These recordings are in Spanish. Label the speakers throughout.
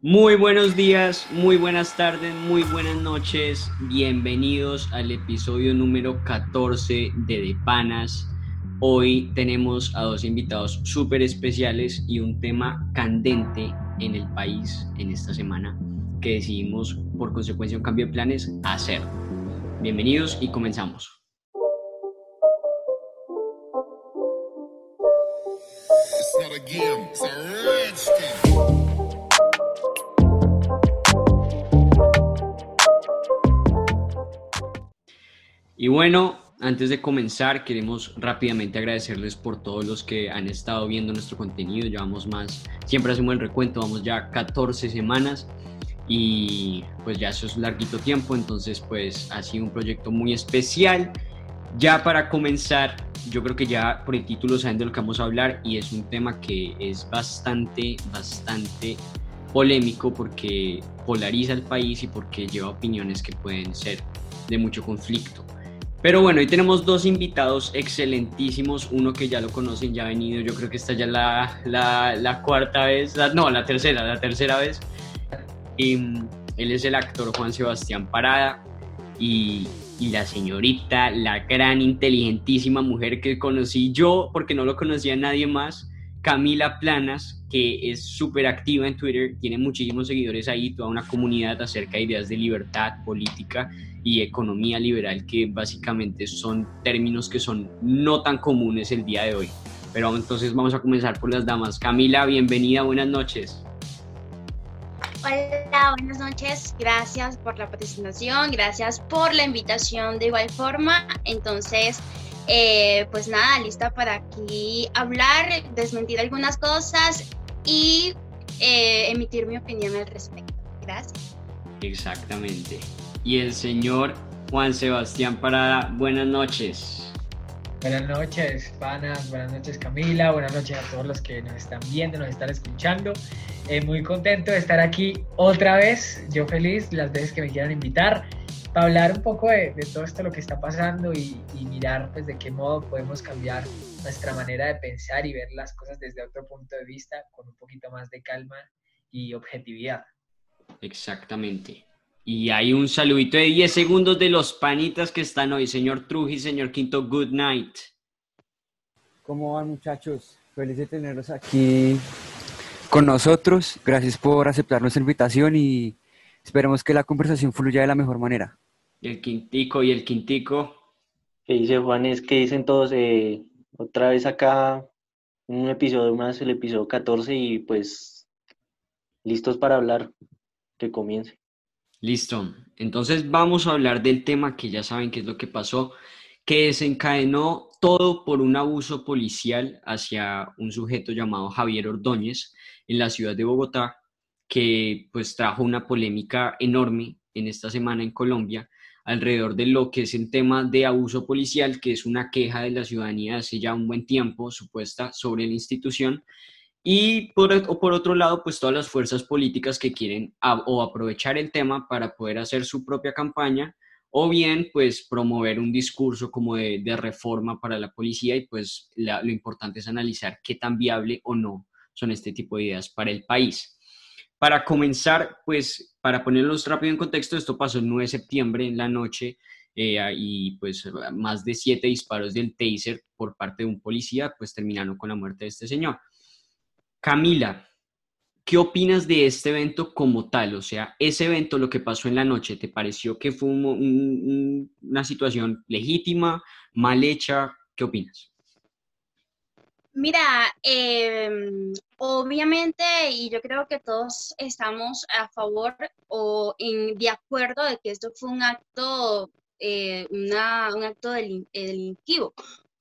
Speaker 1: Muy buenos días, muy buenas tardes, muy buenas noches. Bienvenidos al episodio número 14 de De Panas. Hoy tenemos a dos invitados súper especiales y un tema candente en el país en esta semana que decidimos por consecuencia un cambio de planes hacer. Bienvenidos y comenzamos. Y bueno, antes de comenzar, queremos rápidamente agradecerles por todos los que han estado viendo nuestro contenido. Llevamos más, siempre hacemos el recuento, vamos ya 14 semanas y pues ya eso es larguito tiempo, entonces pues ha sido un proyecto muy especial. Ya para comenzar, yo creo que ya por el título saben de lo que vamos a hablar y es un tema que es bastante, bastante polémico porque polariza el país y porque lleva opiniones que pueden ser de mucho conflicto. Pero bueno, hoy tenemos dos invitados excelentísimos, uno que ya lo conocen, ya ha venido, yo creo que esta ya la, la, la, cuarta vez, no, la tercera, la tercera vez. Y, mm, él es el actor Juan Sebastián Parada y, y la señorita, la gran, inteligentísima mujer que conocí yo, porque no lo conocía nadie más, Camila Planas, que es súper activa en Twitter, tiene muchísimos seguidores ahí, toda una comunidad acerca de ideas de libertad política y economía liberal, que básicamente son términos que son no tan comunes el día de hoy. Pero entonces vamos a comenzar por las damas. Camila, bienvenida, buenas noches.
Speaker 2: Hola, buenas noches. Gracias por la presentación, gracias por la invitación de igual forma. Entonces, eh, pues nada, lista para aquí hablar, desmentir algunas cosas y eh, emitir mi opinión al respecto. Gracias.
Speaker 1: Exactamente y el señor Juan Sebastián Parada. Buenas noches.
Speaker 3: Buenas noches, panas, buenas noches Camila, buenas noches a todos los que nos están viendo, nos están escuchando. Eh, muy contento de estar aquí otra vez, yo feliz las veces que me quieran invitar para hablar un poco de, todo esto lo que está pasando y, y, mirar pues de qué modo podemos cambiar nuestra manera de pensar y ver las cosas desde otro punto de vista con un poquito más de calma y objetividad.
Speaker 1: Exactamente. Y hay un saludito de 10 segundos de los panitas que están hoy. Señor Truji, señor Quinto, good night.
Speaker 4: ¿Cómo van muchachos? Feliz de tenerlos aquí con nosotros. Gracias por aceptar nuestra invitación y esperemos que la conversación fluya de la mejor manera.
Speaker 1: El Quintico y el Quintico.
Speaker 5: ¿Qué dice Juanes? ¿Qué dicen todos? Eh, otra vez acá, un episodio más, el episodio 14 y pues listos para hablar. Que comience.
Speaker 1: Listo. Entonces vamos a hablar del tema que ya saben qué es lo que pasó, que desencadenó todo por un abuso policial hacia un sujeto llamado Javier Ordóñez en la ciudad de Bogotá, que pues trajo una polémica enorme en esta semana en Colombia alrededor de lo que es el tema de abuso policial, que es una queja de la ciudadanía hace ya un buen tiempo supuesta sobre la institución y por, o por otro lado, pues todas las fuerzas políticas que quieren o aprovechar el tema para poder hacer su propia campaña o bien pues promover un discurso como de, de reforma para la policía y pues lo importante es analizar qué tan viable o no son este tipo de ideas para el país. Para comenzar, pues para ponerlos rápido en contexto, esto pasó el 9 de septiembre en la noche eh, y pues más de siete disparos del taser por parte de un policía pues terminaron con la muerte de este señor. Camila, ¿qué opinas de este evento como tal? O sea, ese evento, lo que pasó en la noche, ¿te pareció que fue una situación legítima, mal hecha? ¿Qué opinas?
Speaker 2: Mira, em, obviamente, y yo creo que todos estamos a favor o de acuerdo de que esto fue un acto, eh, un acto delictivo,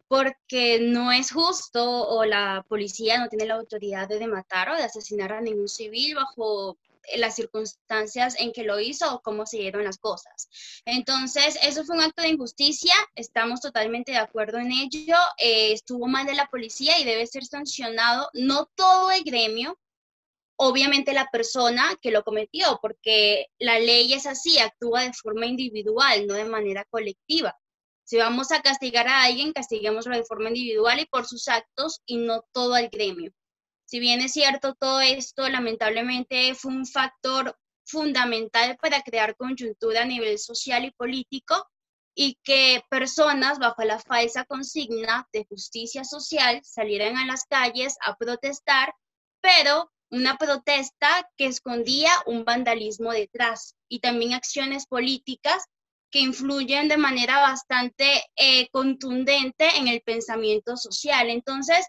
Speaker 2: porque no es justo o la policía no tiene la autoridad de matar o de asesinar a ningún civil bajo las circunstancias en que lo hizo o cómo se dieron las cosas. Entonces, eso fue un acto de injusticia, estamos totalmente de acuerdo en ello, eh, estuvo mal de la policía y debe ser sancionado, no todo el gremio, obviamente la persona que lo cometió, porque la ley es así, actúa de forma individual, no de manera colectiva. Si vamos a castigar a alguien, castiguémoslo de forma individual y por sus actos y no todo el gremio. Si bien es cierto, todo esto lamentablemente fue un factor fundamental para crear coyuntura a nivel social y político y que personas bajo la falsa consigna de justicia social salieran a las calles a protestar, pero una protesta que escondía un vandalismo detrás y también acciones políticas que influyen de manera bastante eh, contundente en el pensamiento social. Entonces,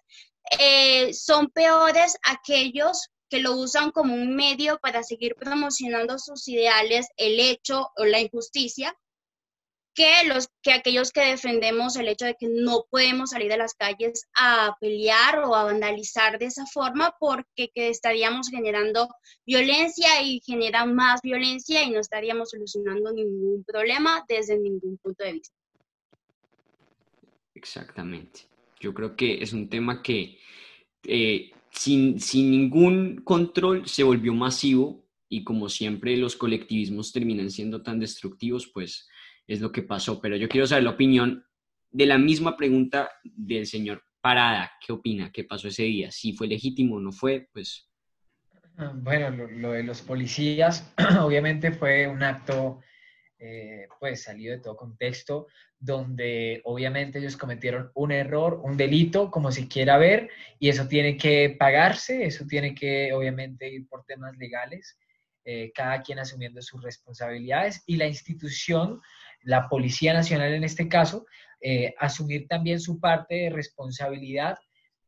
Speaker 2: eh, son peores aquellos que lo usan como un medio para seguir promocionando sus ideales, el hecho o la injusticia, que, los, que aquellos que defendemos el hecho de que no podemos salir de las calles a pelear o a vandalizar de esa forma porque que estaríamos generando violencia y genera más violencia y no estaríamos solucionando ningún problema desde ningún punto de vista.
Speaker 1: Exactamente. Yo creo que es un tema que eh, sin, sin ningún control se volvió masivo y como siempre los colectivismos terminan siendo tan destructivos, pues es lo que pasó, pero yo quiero saber la opinión de la misma pregunta del señor Parada. ¿Qué opina? ¿Qué pasó ese día? ¿Si fue legítimo o no fue? Pues...
Speaker 3: Bueno, lo, de los policías obviamente fue un acto eh, pues salido de todo contexto, donde obviamente ellos cometieron un error, un delito, como se quiera ver, y eso tiene que pagarse, eso tiene que obviamente ir por temas legales, eh, cada quien asumiendo sus responsabilidades y la institución la Policía Nacional en este caso, eh, asumir también su parte de responsabilidad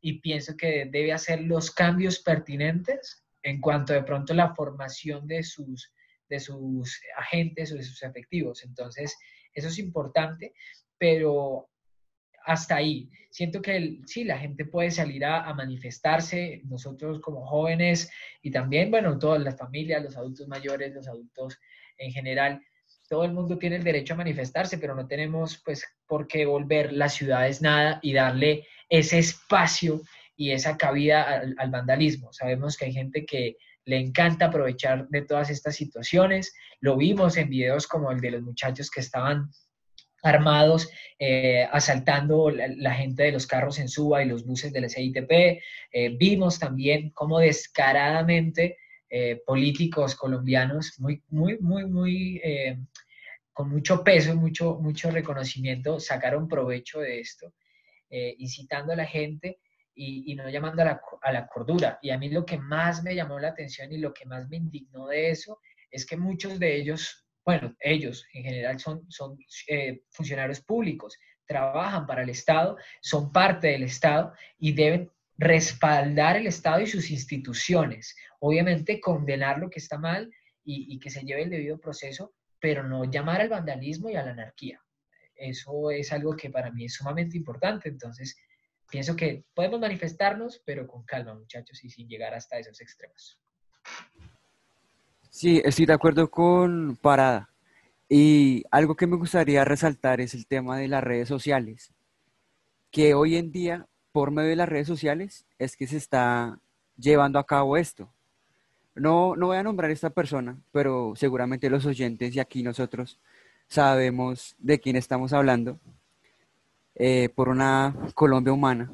Speaker 3: y pienso que debe hacer los cambios pertinentes en cuanto de pronto la formación de sus, de sus agentes o de sus efectivos. Entonces, eso es importante, pero hasta ahí. Siento que sí, la gente puede salir a, a, manifestarse, nosotros como jóvenes y también, bueno, todas las familias, los adultos mayores, los adultos en general, todo el mundo tiene el derecho a manifestarse, pero no tenemos pues por qué volver las ciudades nada y darle ese espacio y esa cabida al, vandalismo. Sabemos que hay gente que le encanta aprovechar de todas estas situaciones. Lo vimos en videos como el de los muchachos que estaban armados eh, asaltando la, gente de los carros en Suba y los buses del SITP. Eh, vimos también cómo descaradamente eh, políticos colombianos muy, muy, muy, muy, eh, con mucho peso, mucho, mucho reconocimiento, sacaron provecho de esto, incitando a la gente y, no llamando a la, a la, cordura. Y a mí lo que más me llamó la atención y lo que más me indignó de eso es que muchos de ellos, bueno, ellos en general son, son funcionarios públicos, trabajan para el Estado, son parte del Estado y deben respaldar el Estado y sus instituciones. Obviamente condenar lo que está mal y, que se lleve el debido proceso, pero no llamar al vandalismo y a la anarquía. Eso es algo que para mí es sumamente importante. Entonces, pienso que podemos manifestarnos, pero con calma, muchachos, y sin llegar hasta esos extremos.
Speaker 4: Sí, estoy de acuerdo con Parada. Y algo que me gustaría resaltar es el tema de las redes sociales, que hoy en día por medio de las redes sociales es que se está llevando a cabo esto. No, no voy a nombrar a esta persona, pero seguramente los oyentes y aquí nosotros sabemos de quién estamos hablando eh, por una Colombia humana.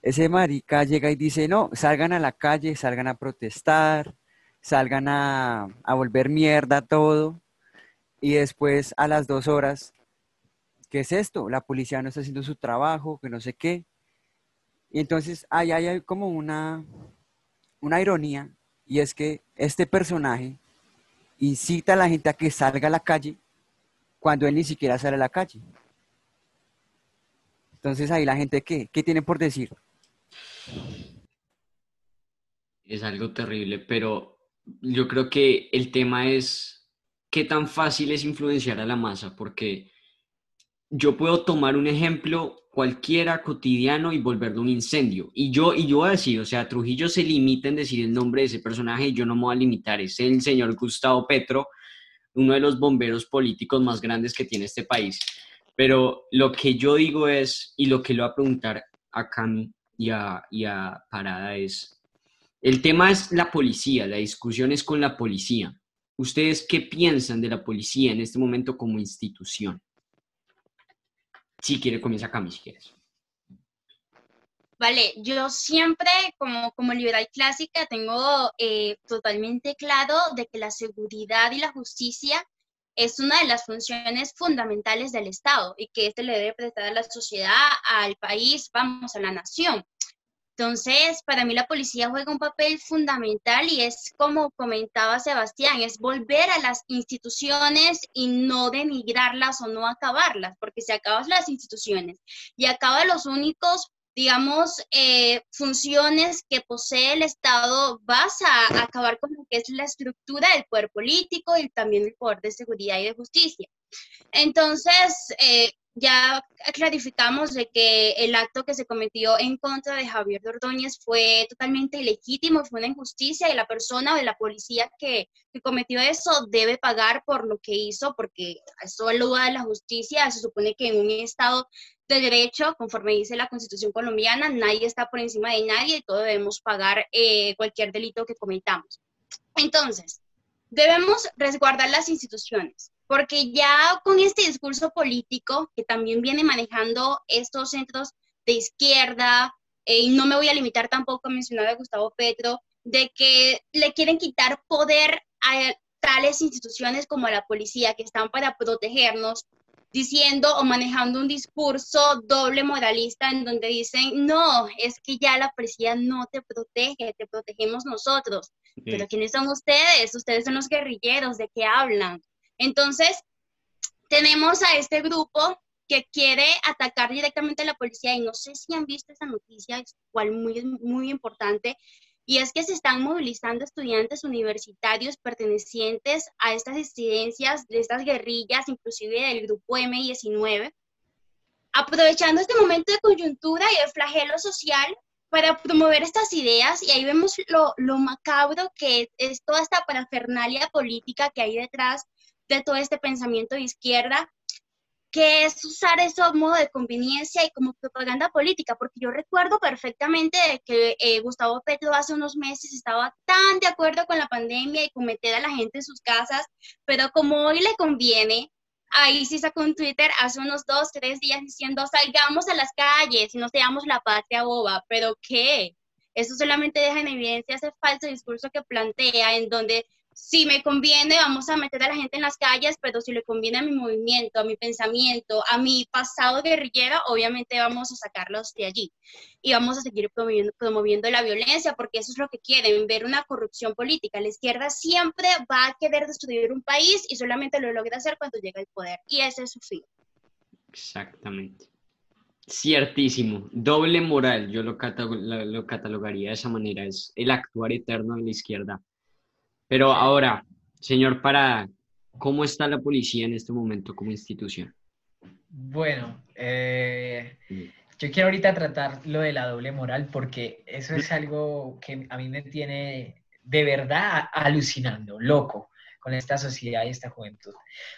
Speaker 4: Ese marica llega y dice, no, salgan a la calle, salgan a protestar, salgan a, a volver mierda todo. Y después a las dos horas ¿qué es esto? La policía no está haciendo su trabajo, que no sé qué. Y entonces ahí hay como una, una ironía, y es que este personaje incita a la gente a que salga a la calle cuando él ni siquiera sale a la calle. Entonces ahí la gente, ¿qué? ¿Qué tiene por decir?
Speaker 1: Es algo terrible, pero yo creo que el tema es qué tan fácil es influenciar a la masa, porque yo puedo tomar un ejemplo cualquiera cotidiano y volverlo un incendio. Y yo, y yo voy a decir, o sea, Trujillo se limita en decir el nombre de ese personaje y yo no me voy a limitar. Es el señor Gustavo Petro, uno de los bomberos políticos más grandes que tiene este país. Pero lo que yo digo es, y lo que le voy a preguntar a Cami y a, y a Parada es, el tema es la policía, la discusión es con la policía. ¿Ustedes qué piensan de la policía en este momento como institución? Si quiere, comienza Cami, si quieres.
Speaker 2: Vale, yo siempre como, como liberal clásica tengo eh, totalmente claro de que la seguridad y la justicia es una de las funciones fundamentales del Estado y que este le debe prestar a la sociedad, al país, vamos, a la nación. Entonces, para mí la policía juega un papel fundamental y es como comentaba Sebastián, es volver a las instituciones y no denigrarlas o no acabarlas, porque si acabas las instituciones y acabas los únicos digamos, eh, funciones que posee el Estado, vas a acabar con lo que es la estructura del poder político y también el poder de seguridad y de justicia. Entonces, eh, ya clarificamos de que el acto que se cometió en contra de Javier Ordóñez fue totalmente ilegítimo, fue una injusticia y la persona de la policía que, que cometió eso debe pagar por lo que hizo, porque eso es lugar de la justicia. Se supone que en un Estado de derecho, conforme dice la Constitución colombiana, nadie está por encima de nadie y todos debemos pagar eh, cualquier delito que cometamos. Entonces, debemos resguardar las instituciones, porque ya con este discurso político que también viene manejando estos centros de izquierda, eh, y no me voy a limitar tampoco a mencionar a Gustavo Petro, de que le quieren quitar poder a tales instituciones como la policía que están para protegernos, diciendo o manejando un discurso doble moralista en donde dicen, no, es que ya la policía no te protege, te protegemos nosotros. Pero ¿quiénes son ustedes? Ustedes son los guerrilleros, ¿de qué hablan? Entonces, tenemos a este grupo que quiere atacar directamente a la policía y no sé si han visto esa noticia, es cual muy, muy importante, y es que se están movilizando estudiantes universitarios pertenecientes a estas disidencias, de estas guerrillas, inclusive del grupo M19, aprovechando este momento de coyuntura y de flagelo social para promover estas ideas, y ahí vemos lo, lo macabro que es toda esta parafernalia política que hay detrás de todo este pensamiento de izquierda, que es usar eso modo de conveniencia y como propaganda política, porque yo recuerdo perfectamente que eh, Gustavo Petro hace unos meses estaba tan de acuerdo con la pandemia y con meter a la gente en sus casas, pero como hoy le conviene, ahí sí sacó un Twitter hace unos dos, tres días diciendo salgamos a las calles y no seamos la patria boba, pero ¿qué? Eso solamente deja en evidencia ese falso discurso que plantea en donde si me conviene, vamos a meter a la gente en las calles, pero si le conviene a mi movimiento, a mi pensamiento, a mi pasado guerrillero, obviamente vamos a sacarlos de allí. Y vamos a seguir promoviendo, la violencia, porque eso es lo que quieren, ver una corrupción política. La izquierda siempre va a querer destruir un país y solamente lo logra hacer cuando llega el poder. Y ese es su fin.
Speaker 1: Exactamente. Ciertísimo. Doble moral, yo lo, lo catalogaría de esa manera, es el actuar eterno de la izquierda pero ahora, señor Parada, ¿cómo está la policía en este momento como institución?
Speaker 3: Bueno, eh, yo quiero ahorita tratar lo de la doble moral porque eso es algo que a mí me tiene de verdad alucinando, loco, con esta sociedad y esta juventud.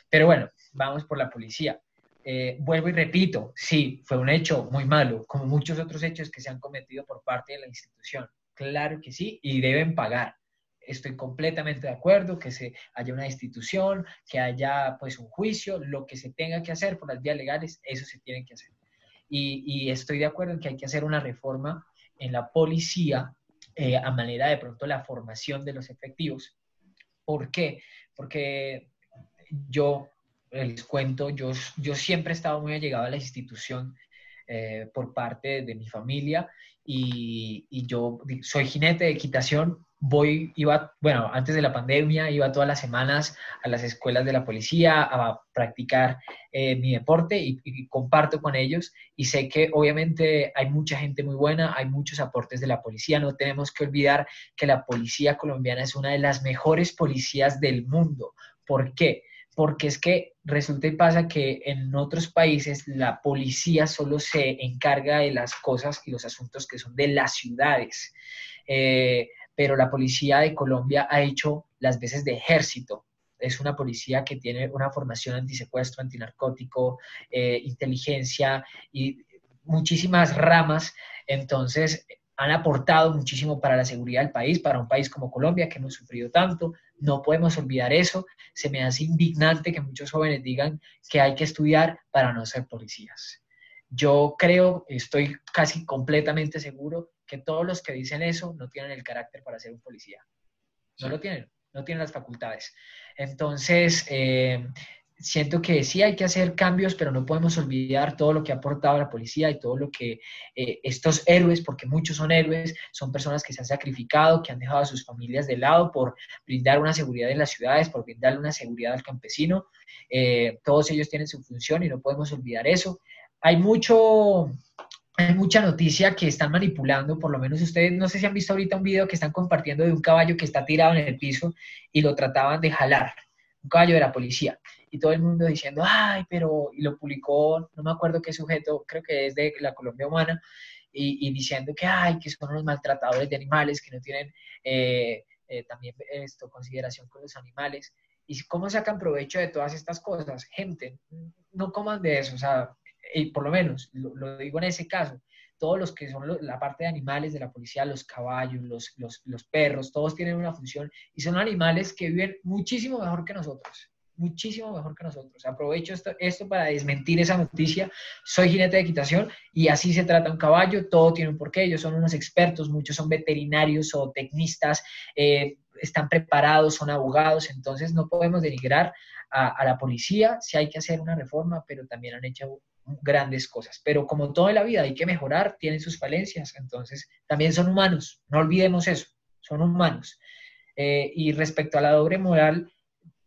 Speaker 3: Pero bueno, vamos por la policía. Eh, vuelvo y repito, sí, fue un hecho muy malo, como muchos otros hechos que se han cometido por parte de la institución. Claro que sí, y deben pagar estoy completamente de acuerdo que se haya una institución, que haya pues un juicio, lo que se tenga que hacer por las vías legales, eso se tiene que hacer. Y, estoy de acuerdo en que hay que hacer una reforma en la policía eh, a manera de pronto la formación de los efectivos. ¿Por qué? Porque yo les cuento, yo, yo siempre he estado muy allegado a la institución eh, por parte de mi familia y, y, yo soy jinete de equitación, voy, iba, bueno, antes de la pandemia, iba todas las semanas a las escuelas de la policía a practicar eh, mi deporte y, comparto con ellos y sé que obviamente hay mucha gente muy buena, hay muchos aportes de la policía, no tenemos que olvidar que la policía colombiana es una de las mejores policías del mundo. ¿Por qué? Porque es que resulta y pasa que en otros países la policía solo se encarga de las cosas y los asuntos que son de las ciudades. Eh, pero la policía de Colombia ha hecho las veces de ejército. Es una policía que tiene una formación antisecuestro, antinarcótico, eh, inteligencia y muchísimas ramas. Entonces, han aportado muchísimo para la seguridad del país, para un país como Colombia que hemos sufrido tanto. No podemos olvidar eso. Se me hace indignante que muchos jóvenes digan que hay que estudiar para no ser policías. Yo creo, estoy casi completamente seguro que todos los que dicen eso no tienen el carácter para ser un policía. No lo tienen, no tienen las facultades. Entonces, eh, siento que sí hay que hacer cambios, pero no podemos olvidar todo lo que ha aportado la policía y todo lo que eh, estos héroes, porque muchos son héroes, son personas que se han sacrificado, que han dejado a sus familias de lado por brindar una seguridad en las ciudades, por brindarle una seguridad al campesino. Eh, todos ellos tienen su función y no podemos olvidar eso. Hay mucho, hay mucha noticia que están manipulando, por lo menos ustedes, no sé si han visto ahorita un video que están compartiendo de un caballo que está tirado en el piso y lo trataban de jalar, un caballo de la policía y todo el mundo diciendo, ay, pero, y lo publicó, no me acuerdo qué sujeto, creo que es de la Colombia Humana, y, diciendo que, ay, que son unos maltratadores de animales, que no tienen eh, eh, también esto, consideración con los animales. ¿Y cómo sacan provecho de todas estas cosas? Gente, no coman de eso, o sea, y por lo menos, lo, digo en ese caso, todos los que son la parte de animales de la policía, los caballos, los, los, los, perros, todos tienen una función y son animales que viven muchísimo mejor que nosotros muchísimo mejor que nosotros. Aprovecho esto, esto para desmentir esa noticia. Soy jinete de equitación y así se trata un caballo, todo tiene un porqué, ellos son unos expertos, muchos son veterinarios o tecnistas, eh, están preparados, son abogados, entonces no podemos denigrar a, la policía, si hay que hacer una reforma, pero también han hecho grandes cosas. Pero como todo en la vida hay que mejorar, tienen sus falencias, entonces también son humanos, no olvidemos eso, son humanos. Eh, y respecto a la doble moral,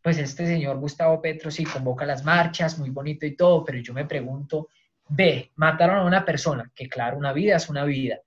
Speaker 3: pues este señor Gustavo Petro sí convoca las marchas, muy bonito y todo, pero yo me pregunto, ve, mataron a una persona, que claro, una vida es una vida,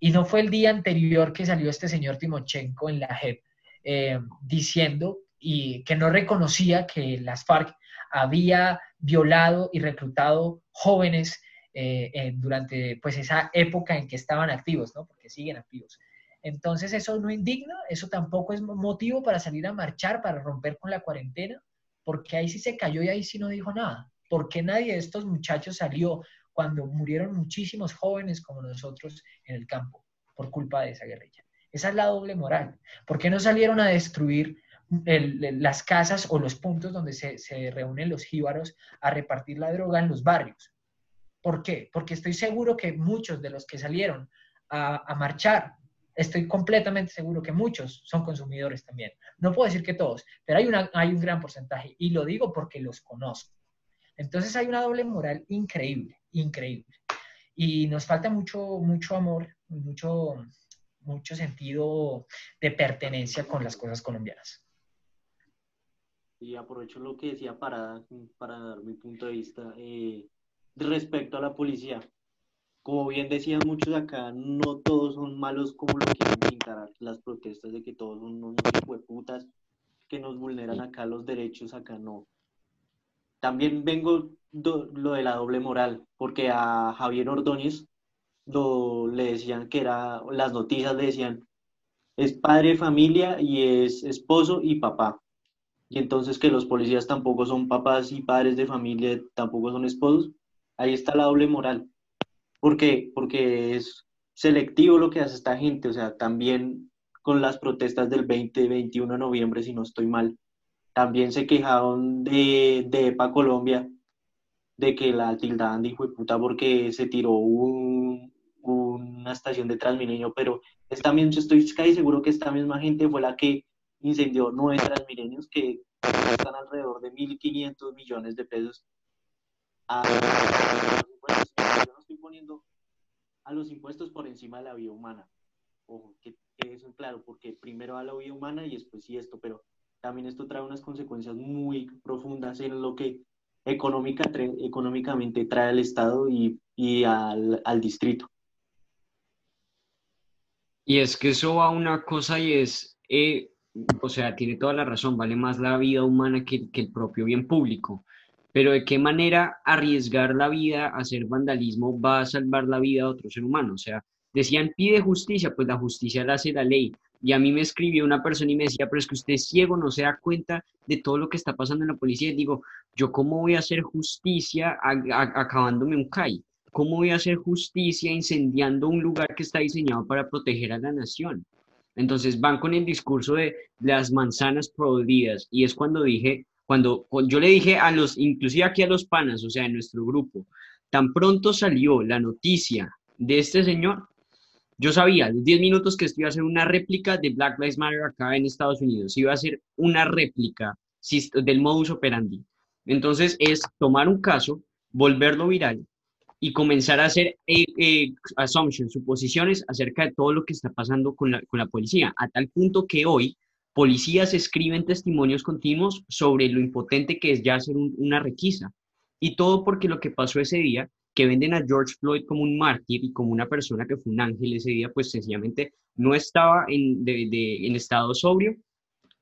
Speaker 3: y no fue el día anterior que salió este señor Timochenko en la JEP eh, diciendo y que no reconocía que las FARC había violado y reclutado jóvenes eh, durante pues esa época en que estaban activos, ¿no? Porque siguen activos. Entonces eso no indigna, eso tampoco es motivo para salir a marchar, para romper con la cuarentena, porque ahí sí se cayó y ahí sí no dijo nada. ¿Por qué nadie de estos muchachos salió cuando murieron muchísimos jóvenes como nosotros en el campo por culpa de esa guerrilla? Esa es la doble moral. ¿Por qué no salieron a destruir las casas o los puntos donde se, reúnen los jíbaros a repartir la droga en los barrios? ¿Por qué? Porque estoy seguro que muchos de los que salieron a marchar estoy completamente seguro que muchos son consumidores también. No puedo decir que todos, pero hay, hay un gran porcentaje y lo digo porque los conozco. Entonces hay una doble moral increíble, increíble. Y nos falta mucho, mucho amor, mucho, mucho sentido de pertenencia con las cosas colombianas.
Speaker 5: Y aprovecho lo que decía para, para dar mi punto de vista eh, respecto a la policía como bien decían muchos acá, no todos son malos como lo quieren pintar las protestas de que todos son unos putas que nos vulneran acá los derechos, acá no. También vengo lo de la doble moral, porque a Javier Ordóñez lo, le decían que era, las noticias le decían, es padre familia y es esposo y papá. Y entonces que los policías tampoco son papás y padres de familia, tampoco son esposos. Ahí está la doble moral ¿Por qué? Porque es selectivo lo que hace esta gente, o sea, también con las protestas del 20, 21 de noviembre, si no estoy mal, también se quejaron de, de EPA Colombia, de que la tildaban de hijo de puta porque se tiró una estación de Transmilenio, pero esta misma, estoy casi seguro que esta misma gente fue la que incendió nueve Transmilenios que están alrededor de 1.500 millones de pesos. A, yo no estoy poniendo a los impuestos por encima de la vida humana. Ojo, que, eso es claro, porque primero a la vida humana y después sí esto, pero también esto trae unas consecuencias muy profundas en lo que económica, económicamente trae al Estado y, y al, al, distrito.
Speaker 1: Y es que eso va a una cosa y es, eh, o sea, tiene toda la razón, vale más la vida humana que, que el propio bien público. Pero ¿de qué manera arriesgar la vida, hacer vandalismo, va a salvar la vida de otro ser humano? O sea, decían, pide justicia, pues la justicia la hace la ley. Y a mí me escribió una persona y me decía, pero es que usted es ciego, no se da cuenta de todo lo que está pasando en la policía. Y digo, ¿yo cómo voy a hacer justicia acabándome un CAI? ¿Cómo voy a hacer justicia incendiando un lugar que está diseñado para proteger a la nación? Entonces van con el discurso de las manzanas podridas y es cuando dije, cuando, yo le dije a los, inclusive aquí a los panas, o sea, en nuestro grupo, Tan pronto salió la noticia de este señor, yo sabía, los 10 minutos que esto iba a ser una réplica de Black Lives Matter acá en Estados Unidos, iba a ser una réplica del modus operandi. Entonces es tomar un caso, volverlo viral y comenzar a hacer eh, eh, suposiciones acerca de todo lo que está pasando con la, con la policía, a tal punto que hoy policías escriben testimonios continuos sobre lo impotente que es ya hacer una requisa. Y todo porque lo que pasó ese día, que venden a George Floyd como un mártir y como una persona que fue un ángel ese día, pues sencillamente no estaba en, en estado sobrio,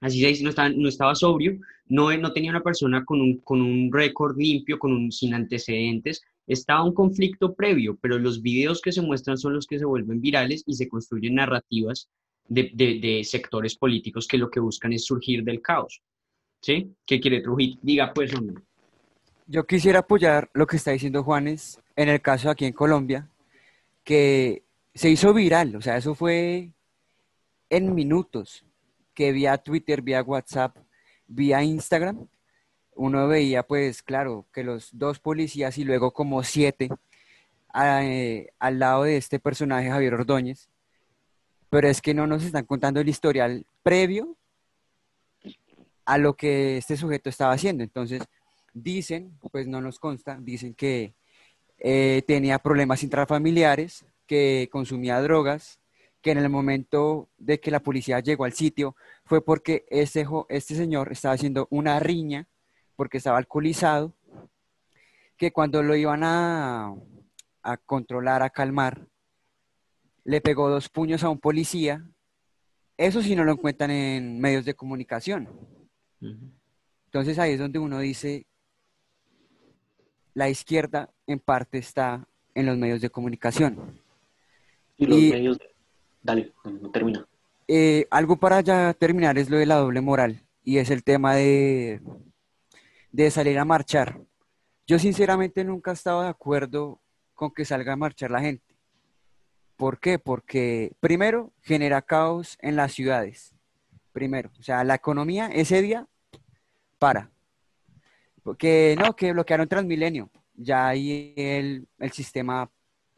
Speaker 1: así se dice, no estaba, no estaba sobrio, no, no tenía una persona con un, con un récord limpio, con un, sin antecedentes, estaba un conflicto previo, pero los videos que se muestran son los que se vuelven virales y se construyen narrativas de, sectores políticos que lo que buscan es surgir del caos. ¿Sí? ¿Qué quiere Trujillo? Diga pues, hombre.
Speaker 4: Yo quisiera apoyar lo que está diciendo Juanes en el caso aquí en Colombia, que se hizo viral, o sea, eso fue en minutos, que vía Twitter, vía WhatsApp, vía Instagram, uno veía pues claro que los dos policías y luego como siete eh, al lado de este personaje Javier Ordóñez pero es que no nos están contando el historial previo a lo que este sujeto estaba haciendo. Entonces, dicen, pues no nos consta, dicen que eh, tenía problemas intrafamiliares, que consumía drogas, que en el momento de que la policía llegó al sitio fue porque este señor estaba haciendo una riña porque estaba alcoholizado, que cuando lo iban a, a controlar, a calmar, le pegó dos puños a un policía. Eso sí no lo encuentran en medios de comunicación. Entonces ahí es donde uno dice, la izquierda en parte está en los medios de comunicación.
Speaker 5: Y los medios... Dale, no termina.
Speaker 4: Eh, algo para ya terminar es lo de la doble moral y es el tema de, de salir a marchar. Yo sinceramente nunca he estado de acuerdo con que salga a marchar la gente. ¿Por qué? Porque primero genera caos en las ciudades. Primero, o sea, la economía ese día para. Porque no, que bloquearon Transmilenio. Ya ahí el, sistema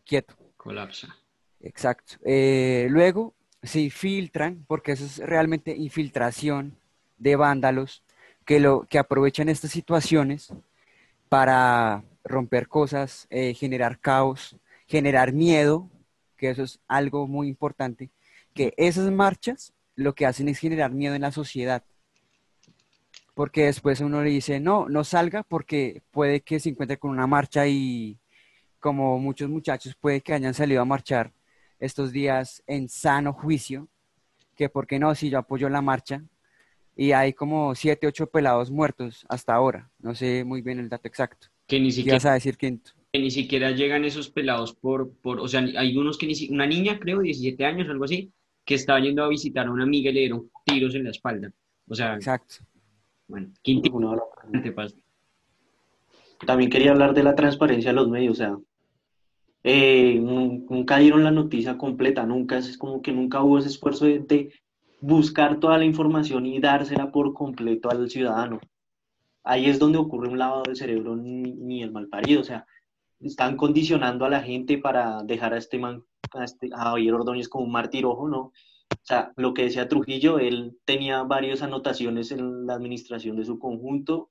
Speaker 4: quieto.
Speaker 1: Colapsa.
Speaker 4: Exacto. Eh, luego se filtran, porque eso es realmente infiltración de vándalos que, lo, que aprovechan estas situaciones para romper cosas, eh, generar caos, generar miedo, que eso es algo muy importante, que esas marchas lo que hacen es generar miedo en la sociedad. Porque después uno le dice, no, no salga porque puede que se encuentre con una marcha y como muchos muchachos puede que hayan salido a marchar estos días en sano juicio, que por qué no, si yo apoyo la marcha, y hay como siete, ocho pelados muertos hasta ahora, no sé muy bien el dato exacto.
Speaker 1: Que ni siquiera...
Speaker 4: vas a decir, Quinto?
Speaker 1: ni siquiera llegan esos pelados por, por, o sea, hay unos que ni una niña, creo, 17 años, algo así, que estaba yendo a visitar a una amiga y le dieron tiros en la espalda. O sea,
Speaker 4: exacto.
Speaker 1: Bueno, quinto,
Speaker 5: También quería hablar de la transparencia de los medios, o sea, eh, nunca dieron la noticia completa, nunca, es como que nunca hubo ese esfuerzo de, buscar toda la información y dársela por completo al ciudadano. Ahí es donde ocurre un lavado de cerebro ni el mal parido, o sea, están condicionando a la gente para dejar a este man, a, este, Javier Ordóñez como un martirojo, ¿no? O sea, lo que decía Trujillo, él tenía varias anotaciones en la administración de su conjunto,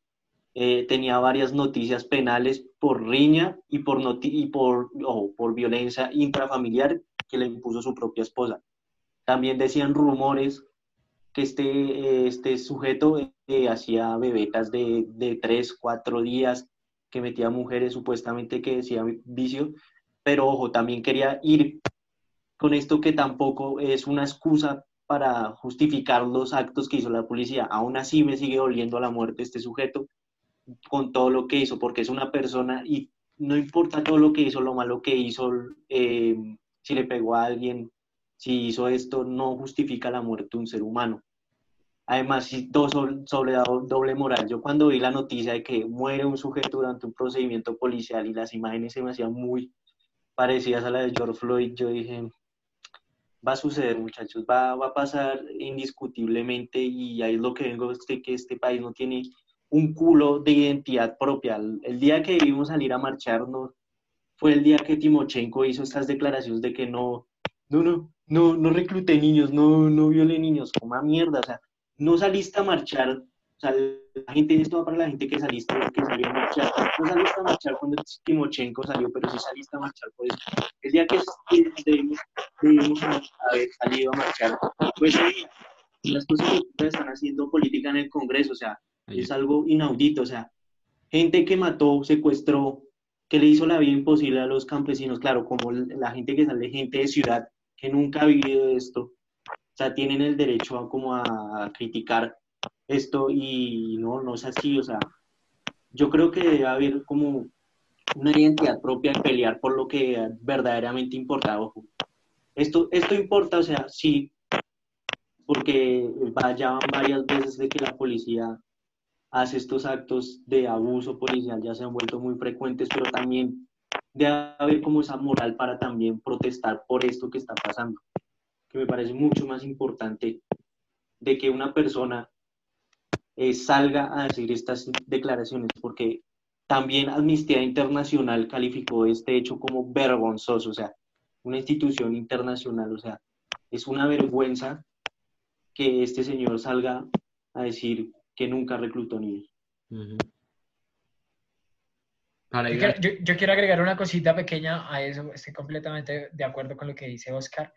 Speaker 5: eh, tenía varias noticias penales por riña y por, y por, por violencia intrafamiliar que le impuso su propia esposa. También decían rumores que este, este sujeto eh, hacía bebetas de, de tres, cuatro días, que metía mujeres supuestamente que decía vicio, pero ojo, también quería ir con esto que tampoco es una excusa para justificar los actos que hizo la policía. Aún así me sigue doliendo a la muerte este sujeto con todo lo que hizo, porque es una persona y no importa todo lo que hizo, lo malo que hizo, eh, si le pegó a alguien, si hizo esto, no justifica la muerte de un ser humano. Además, todo sobre, doble moral. Yo cuando vi la noticia de que muere un sujeto durante un procedimiento policial y las imágenes se me hacían muy parecidas a la de George Floyd, yo dije, va a suceder muchachos, va, va a pasar indiscutiblemente y ahí es lo que vengo, es que este país no tiene un culo de identidad propia. El, día que debimos salir a marcharnos, fue el día que Timochenko hizo estas declaraciones de que no, no, no, no, no recluté niños, no, no violé niños, como mierda, o sea, no saliste a marchar, o sea, la gente, esto va para la gente que saliste, que salió a marchar, no saliste a marchar cuando Timochenko salió, pero sí saliste a marchar por eso. El día que debimos, debimos haber salido a marchar, pues las cosas que están haciendo política en el Congreso, o sea, es algo inaudito, o sea, gente que mató, secuestró, que le hizo la vida imposible a los campesinos, claro, como la gente que sale, gente de ciudad, que nunca ha vivido esto, o sea, tienen el derecho a, como a criticar esto y no, no es así, o sea, yo creo que debe haber como una identidad propia de pelear por lo que verdaderamente importa, ojo. Esto, esto importa, o sea, sí, porque ya van varias veces de que la policía hace estos actos de abuso policial, ya se han vuelto muy frecuentes, pero también debe haber como esa moral para también protestar por esto que está pasando, que me parece mucho más importante de que una persona eh, salga a decir estas declaraciones, porque también Amnistía Internacional calificó este hecho como vergonzoso, o sea, una institución internacional, o sea, es una vergüenza que este señor salga a decir que nunca reclutó niños.
Speaker 3: Yo, quiero, agregar una cosita pequeña a eso, estoy completamente de acuerdo con lo que dice Oscar.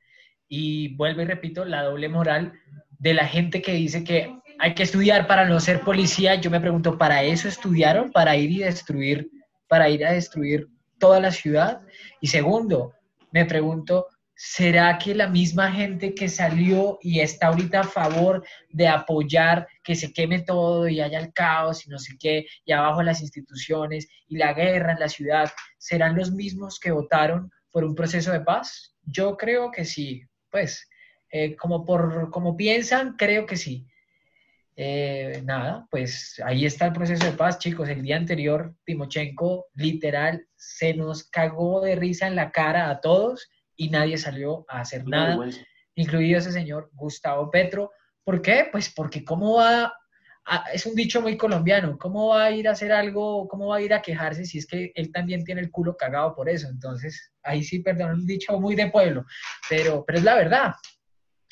Speaker 3: Y vuelvo y repito, la doble moral de la gente que dice que hay que estudiar para no ser policía. Yo me pregunto, ¿para eso estudiaron? ¿Para ir y destruir, para ir a destruir toda la ciudad? Y segundo, me pregunto, ¿será que la misma gente que salió y está ahorita a favor de apoyar que se queme todo y haya el caos y no sé qué, y abajo las instituciones y la guerra en la ciudad, serán los mismos que votaron por un proceso de paz? Yo creo que sí, pues, eh, como, por, como piensan, creo que sí. Eh, nada, pues ahí está el proceso de paz, chicos. El día anterior, Timochenko literal se nos cagó de risa en la cara a todos y nadie salió a hacer nada, incluido ese señor Gustavo Petro. ¿Por qué? Pues porque cómo va, es un dicho muy colombiano, ¿cómo va a ir a hacer algo, cómo va a ir a quejarse si es que él también tiene el culo cagado por eso? Entonces, ahí sí, perdón, un dicho muy de pueblo, pero, pero es la verdad.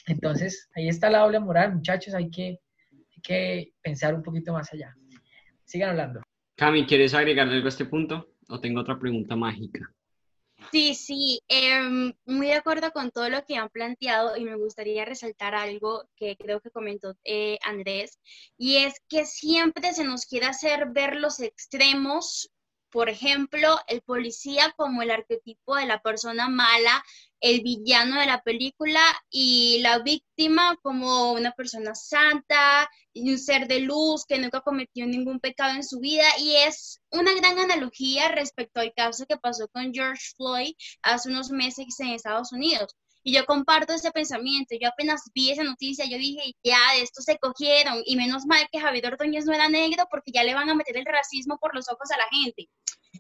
Speaker 3: Entonces, ahí está la doble moral, muchachos, hay que, hay que pensar un poquito más allá. Sigan hablando.
Speaker 1: Cami, ¿quieres agregar algo a este punto? ¿O tengo otra pregunta mágica?
Speaker 2: Sí, sí, em, muy de acuerdo con todo lo que han planteado y me gustaría resaltar algo que creo que comentó eh, Andrés, y es que siempre se nos quiere hacer ver los extremos por ejemplo, el policía como el arquetipo de la persona mala, el villano de la película y la víctima como una persona santa y un ser de luz que nunca cometió ningún pecado en su vida. Y es una gran analogía respecto al caso que pasó con George Floyd hace unos meses en Estados Unidos. Y yo comparto ese pensamiento. Yo apenas vi esa noticia, yo dije, ya, de esto se cogieron. Y menos mal que Javier Ordóñez no era negro porque ya le van a meter el racismo por los ojos a la gente.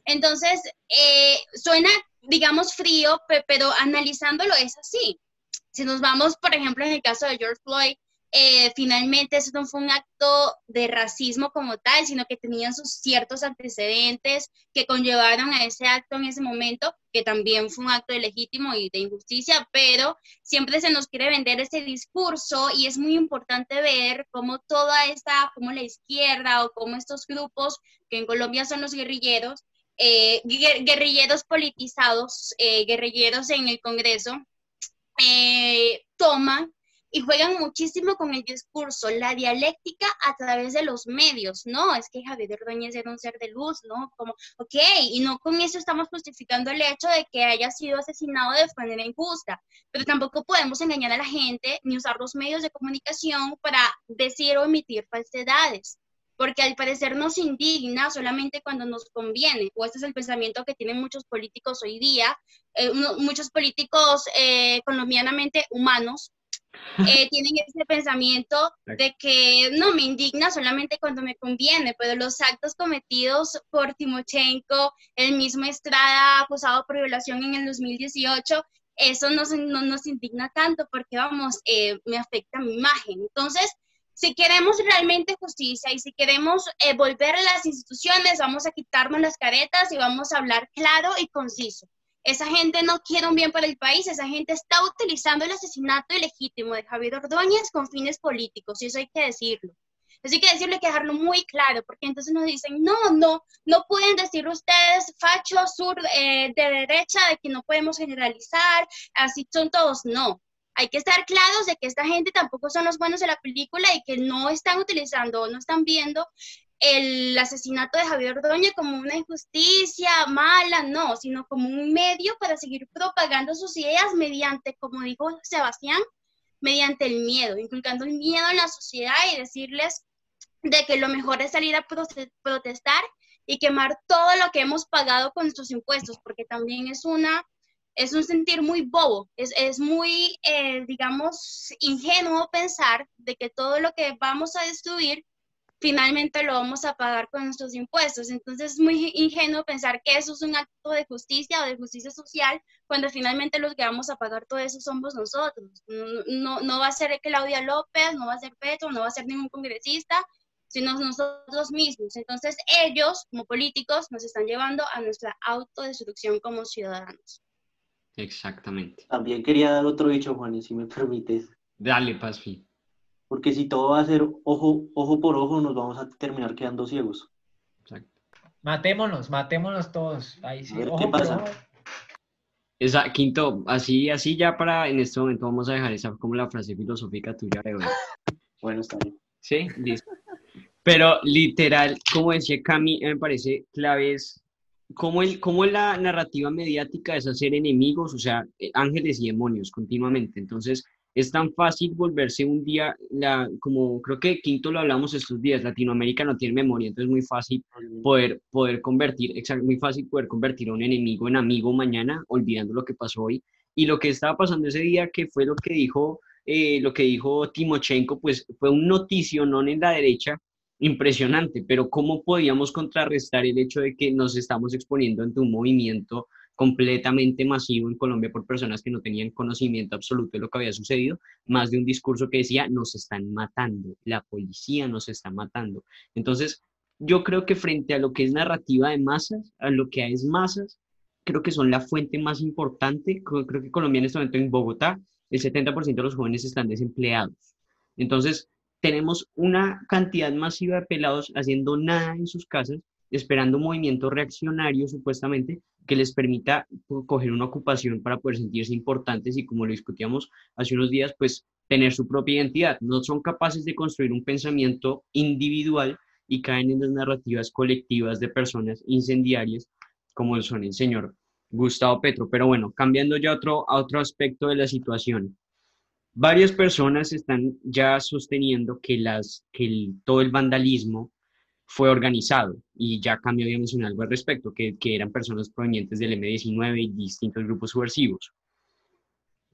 Speaker 2: Entonces, eh, suena, digamos, frío, pero analizándolo es así. Si nos vamos, por ejemplo, en el caso de George Floyd, eh, finalmente eso no fue un acto de racismo como tal, sino que tenían sus ciertos antecedentes que conllevaron a ese acto en ese momento, que también fue un acto de legítimo y de injusticia, pero siempre se nos quiere vender ese discurso y es muy importante ver cómo toda esta, como la izquierda o como estos grupos, que en Colombia son los guerrilleros, eh, guerrilleros politizados, eh, guerrilleros en el Congreso, toman y juegan muchísimo con el discurso, la dialéctica a través de los medios. No, es que Javier Ordóñez era un ser de luz, ¿no? Como, ok, y no con eso estamos justificando el hecho de que haya sido asesinado de manera injusta, pero tampoco podemos engañar a la gente ni usar los medios de comunicación para decir o emitir falsedades porque al parecer nos indigna solamente cuando nos conviene, o este es el pensamiento que tienen muchos políticos hoy día, eh, muchos políticos eh, colombianamente humanos, eh, tienen ese pensamiento de que no me indigna solamente cuando me conviene, pero los actos cometidos por Timochenko, el mismo Estrada acusado por violación en el 2018, eso no, no nos indigna tanto porque, vamos, eh, me afecta mi imagen. Entonces, si queremos realmente justicia y si queremos eh, volver a las instituciones, vamos a quitarnos las caretas y vamos a hablar claro y conciso. Esa gente no quiere un bien para el país, esa gente está utilizando el asesinato ilegítimo de Javier Ordóñez con fines políticos, y eso hay que decirlo. Eso hay que decirlo, hay que dejarlo muy claro, porque entonces nos dicen, no, no, no pueden decir ustedes facho, sur, eh, de derecha, de que no podemos generalizar, así son todos, no. Hay que estar claros de que esta gente tampoco son los buenos de la película y que no están utilizando, no están viendo el asesinato de Javier Ordóñez como una injusticia mala, no, sino como un medio para seguir propagando sus ideas mediante, como dijo Sebastián, mediante el miedo, inculcando el miedo en la sociedad y decirles de que lo mejor es salir a protestar y quemar todo lo que hemos pagado con nuestros impuestos, porque también es una es un sentir muy bobo, es, es muy, eh, digamos, ingenuo pensar de que todo lo que vamos a destruir finalmente lo vamos a pagar con nuestros impuestos. Entonces es muy ingenuo pensar que eso es un acto de justicia o de justicia social cuando finalmente los que vamos a pagar todo eso somos nosotros. No, no va a ser Claudia López, no va a ser Petro, no va a ser ningún congresista, sino nosotros mismos. Entonces ellos, como políticos, nos están llevando a nuestra autodestrucción como ciudadanos.
Speaker 1: Exactamente.
Speaker 5: También quería dar otro dicho, Juan, si me permites.
Speaker 1: Dale, Pazfi
Speaker 5: porque si todo va a ser ojo, ojo por ojo, nos vamos a terminar quedando ciegos.
Speaker 3: Exacto. Matémonos, matémonos todos. Ahí sí.
Speaker 5: ¿Qué pasa?
Speaker 1: Esa, quinto, así, así ya para en este momento vamos a dejar esa como la frase filosófica tuya de hoy.
Speaker 5: bueno, está bien.
Speaker 1: Sí, listo. Pero literal, como decía Cami, me parece clave es cómo, el, cómo la narrativa mediática es hacer enemigos, o sea, eh, ángeles y demonios continuamente. Entonces, es tan fácil volverse un día, la, como creo que Quinto lo hablamos estos días, Latinoamérica no tiene memoria, entonces es muy fácil poder, poder convertir, exacto, muy fácil poder convertir a un enemigo en amigo mañana, olvidando lo que pasó hoy. Y lo que estaba pasando ese día, que fue lo que dijo, eh, lo que dijo Timochenko, pues fue un noticio, no en la derecha, impresionante, pero ¿cómo podíamos contrarrestar el hecho de que nos estamos exponiendo ante un movimiento completamente masivo en Colombia por personas que no tenían conocimiento absoluto de lo que había sucedido, más de un discurso que decía, nos están matando, la policía nos está matando. Entonces, yo creo que frente a lo que es narrativa de masas, a lo que es masas, creo que son la fuente más importante. Creo que Colombia en este momento en Bogotá, el 70% de los jóvenes están desempleados. Entonces, tenemos una cantidad masiva de pelados haciendo nada en sus casas esperando un movimiento reaccionario supuestamente que les permita coger una ocupación para poder sentirse importantes y como lo discutíamos hace unos días, pues tener su propia identidad. No son capaces de construir un pensamiento individual y caen en las narrativas colectivas de personas incendiarias como son el señor Gustavo Petro. Pero bueno, cambiando ya otro, a otro aspecto de la situación. Varias personas están ya sosteniendo que, que todo el vandalismo fue organizado y ya cambió había mencionado algo al respecto, que, eran personas provenientes del M19 y distintos grupos subversivos.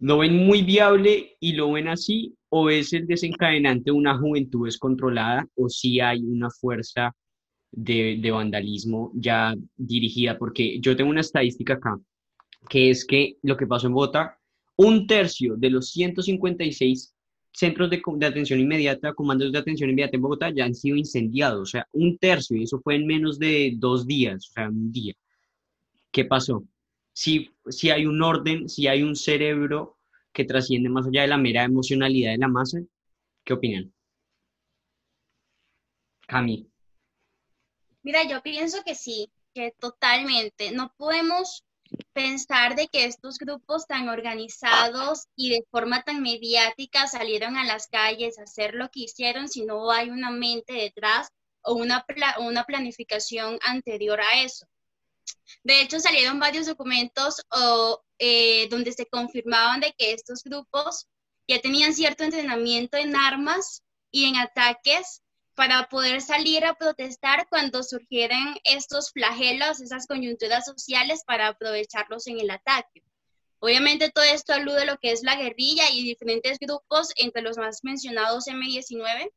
Speaker 1: ¿Lo ven muy viable y lo ven así o es el desencadenante de una juventud descontrolada o si hay una fuerza de, de vandalismo ya dirigida? Porque yo tengo una estadística acá, que es que lo que pasó en Bogotá, un tercio de los 156 centros de, atención inmediata, comandos de atención inmediata en Bogotá ya han sido incendiados, o sea, un tercio, y eso fue en menos de dos días, o sea, un día. ¿Qué pasó? Si, si hay un orden, si hay un cerebro que trasciende más allá de la mera emocionalidad de la masa, ¿qué opinan? Cami.
Speaker 2: Mira, yo pienso que sí, que totalmente. No podemos pensar de que estos grupos tan organizados y de forma tan mediática salieron a las calles a hacer lo que hicieron si no hay una mente detrás o una, una planificación anterior a eso. De hecho, salieron varios documentos eh, donde se confirmaban de que estos grupos ya tenían cierto entrenamiento en armas y en ataques para poder salir a protestar cuando surgieran estos flagelos, esas coyunturas sociales para aprovecharlos en el ataque. Obviamente todo esto alude a lo que es la guerrilla y diferentes grupos, entre los más mencionados M19,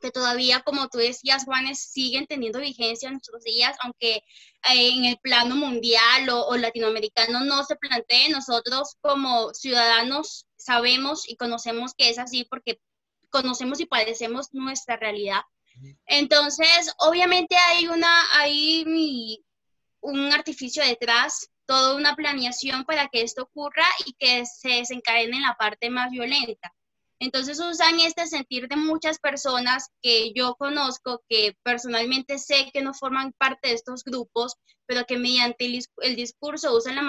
Speaker 2: que todavía, como tú decías, Juanes, siguen teniendo vigencia en nuestros días, aunque eh, en el plano mundial o, o latinoamericano no se plantee, nosotros como ciudadanos sabemos y conocemos que es así porque conocemos y padecemos nuestra realidad. Entonces, obviamente hay una, hay un artificio detrás, toda una planeación para que esto ocurra y que se desencadene en la parte más violenta. Entonces usan este sentir de muchas personas que yo conozco, que personalmente sé que no forman parte de estos grupos, pero que mediante el, discurso usan la,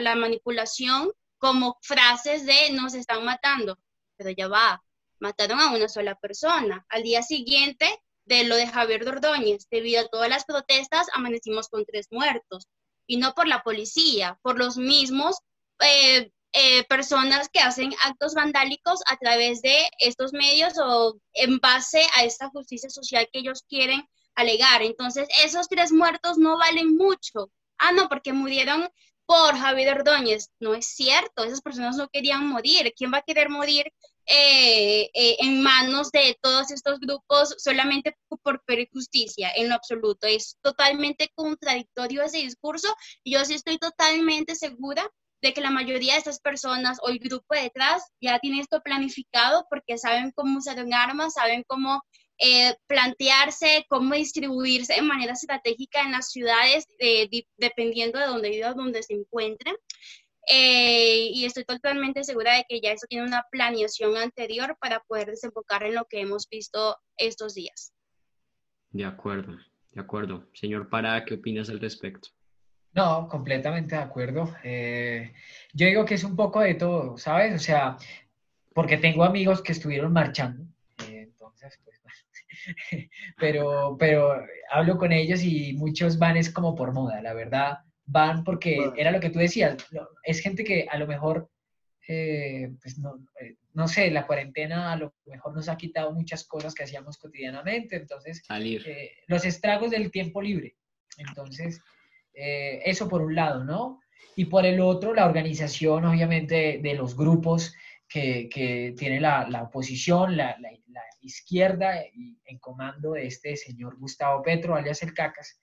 Speaker 2: la manipulación como frases de nos están matando. Pero ya va, mataron a una sola persona. Al día siguiente de lo de Javier Dordóñez, debido a todas las protestas, amanecimos con tres muertos. Y no por la policía, por los mismos eh, eh, personas que hacen actos vandálicos a través de estos medios o en base a esta justicia social que ellos quieren alegar. Entonces, esos tres muertos no valen mucho. Ah, no, porque murieron por Javier Ordóñez. No es cierto, esas personas no querían morir. ¿Quién va a querer morir eh, eh, en manos de todos estos grupos solamente por justicia? En lo absoluto. Es totalmente contradictorio ese discurso yo sí estoy totalmente segura de que la mayoría de estas personas o el grupo detrás ya tiene esto planificado porque saben cómo usar un arma, saben cómo eh, plantearse, cómo distribuirse de manera estratégica en las ciudades, eh, dependiendo de dónde vivan, donde se encuentren. Eh, y estoy totalmente segura de que ya eso tiene una planeación anterior para poder desembocar en lo que hemos visto estos días.
Speaker 1: De acuerdo, de acuerdo. Señor Pará, ¿qué opinas al respecto?
Speaker 3: No, completamente de acuerdo. Eh, yo digo que es un poco de todo, ¿sabes? O sea, porque tengo amigos que estuvieron marchando, eh, entonces, pues, pero, pero hablo con ellos y muchos van es como por moda, la verdad, van porque era lo que tú decías, es gente que a lo mejor, eh, pues no, no sé, la cuarentena a lo mejor nos ha quitado muchas cosas que hacíamos cotidianamente, entonces, los estragos del tiempo libre, entonces eh, eso por un lado, ¿no? Y por el otro, la organización, obviamente, de los grupos que, que tiene la, la oposición, la, la, izquierda, y en comando de este señor Gustavo Petro, alias el Cacas.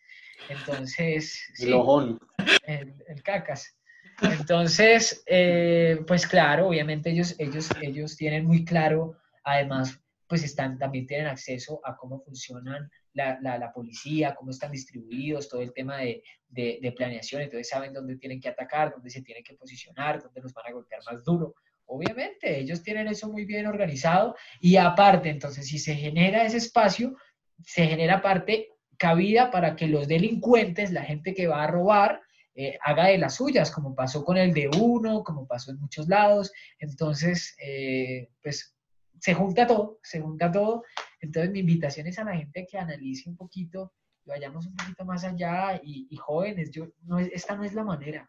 Speaker 3: Entonces,
Speaker 5: sí, el,
Speaker 3: el, el, Cacas. Entonces, eh, pues claro, obviamente ellos, ellos, ellos tienen muy claro, además, pues están, también tienen acceso a cómo funcionan la, la, policía, cómo están distribuidos, todo el tema de, de, planeación, entonces saben dónde tienen que atacar, dónde se tienen que posicionar, dónde los van a golpear más duro. Obviamente, ellos tienen eso muy bien organizado y aparte, entonces, si se genera ese espacio, se genera parte cabida para que los delincuentes, la gente que va a robar, eh, haga de las suyas, como pasó con el de uno, como pasó en muchos lados. Entonces, eh, pues se junta todo, se junta todo. Entonces mi invitación es a la gente que analice un poquito, vayamos un poquito más allá y, jóvenes, yo, no, esta no es la manera.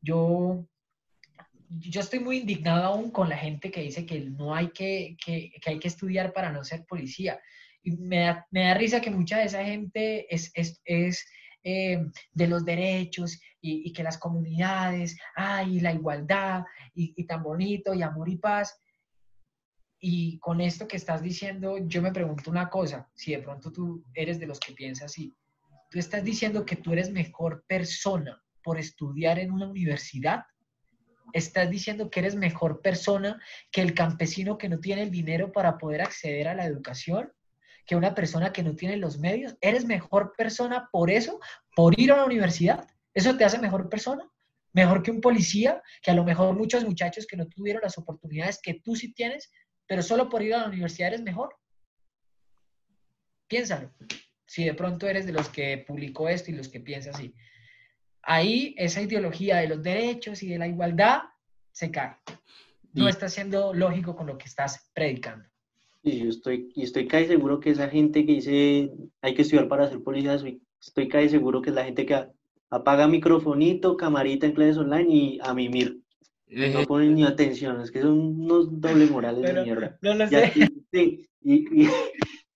Speaker 3: Yo, yo estoy muy indignado aún con la gente que dice que no hay que, que, que hay que estudiar para no ser policía. Me da, me da risa que mucha de esa gente es, es, es eh, de los derechos y, y, que las comunidades, ay, la igualdad y, y tan bonito y amor y paz. Y con esto que estás diciendo, yo me pregunto una cosa, si de pronto tú eres de los que piensas así, tú estás diciendo que tú eres mejor persona por estudiar en una universidad, estás diciendo que eres mejor persona que el campesino que no tiene el dinero para poder acceder a la educación, que una persona que no tiene los medios, eres mejor persona por eso, por ir a la universidad, eso te hace mejor persona. Mejor que un policía, que a lo mejor muchos muchachos que no tuvieron las oportunidades que tú sí tienes, pero solo por ir a la universidad eres mejor. Piénsalo. Si de pronto eres de los que publicó esto y los que piensa así. Ahí esa ideología de los derechos y de la igualdad se cae. No está siendo lógico con lo que estás predicando.
Speaker 5: Y yo estoy, y estoy casi seguro que esa gente que dice hay que estudiar para ser policía, estoy casi seguro que es la gente que apaga microfonito, camarita en clases online y a mimir. No ponen ni atención, es que son unos dobles morales de mierda.
Speaker 3: No lo sé.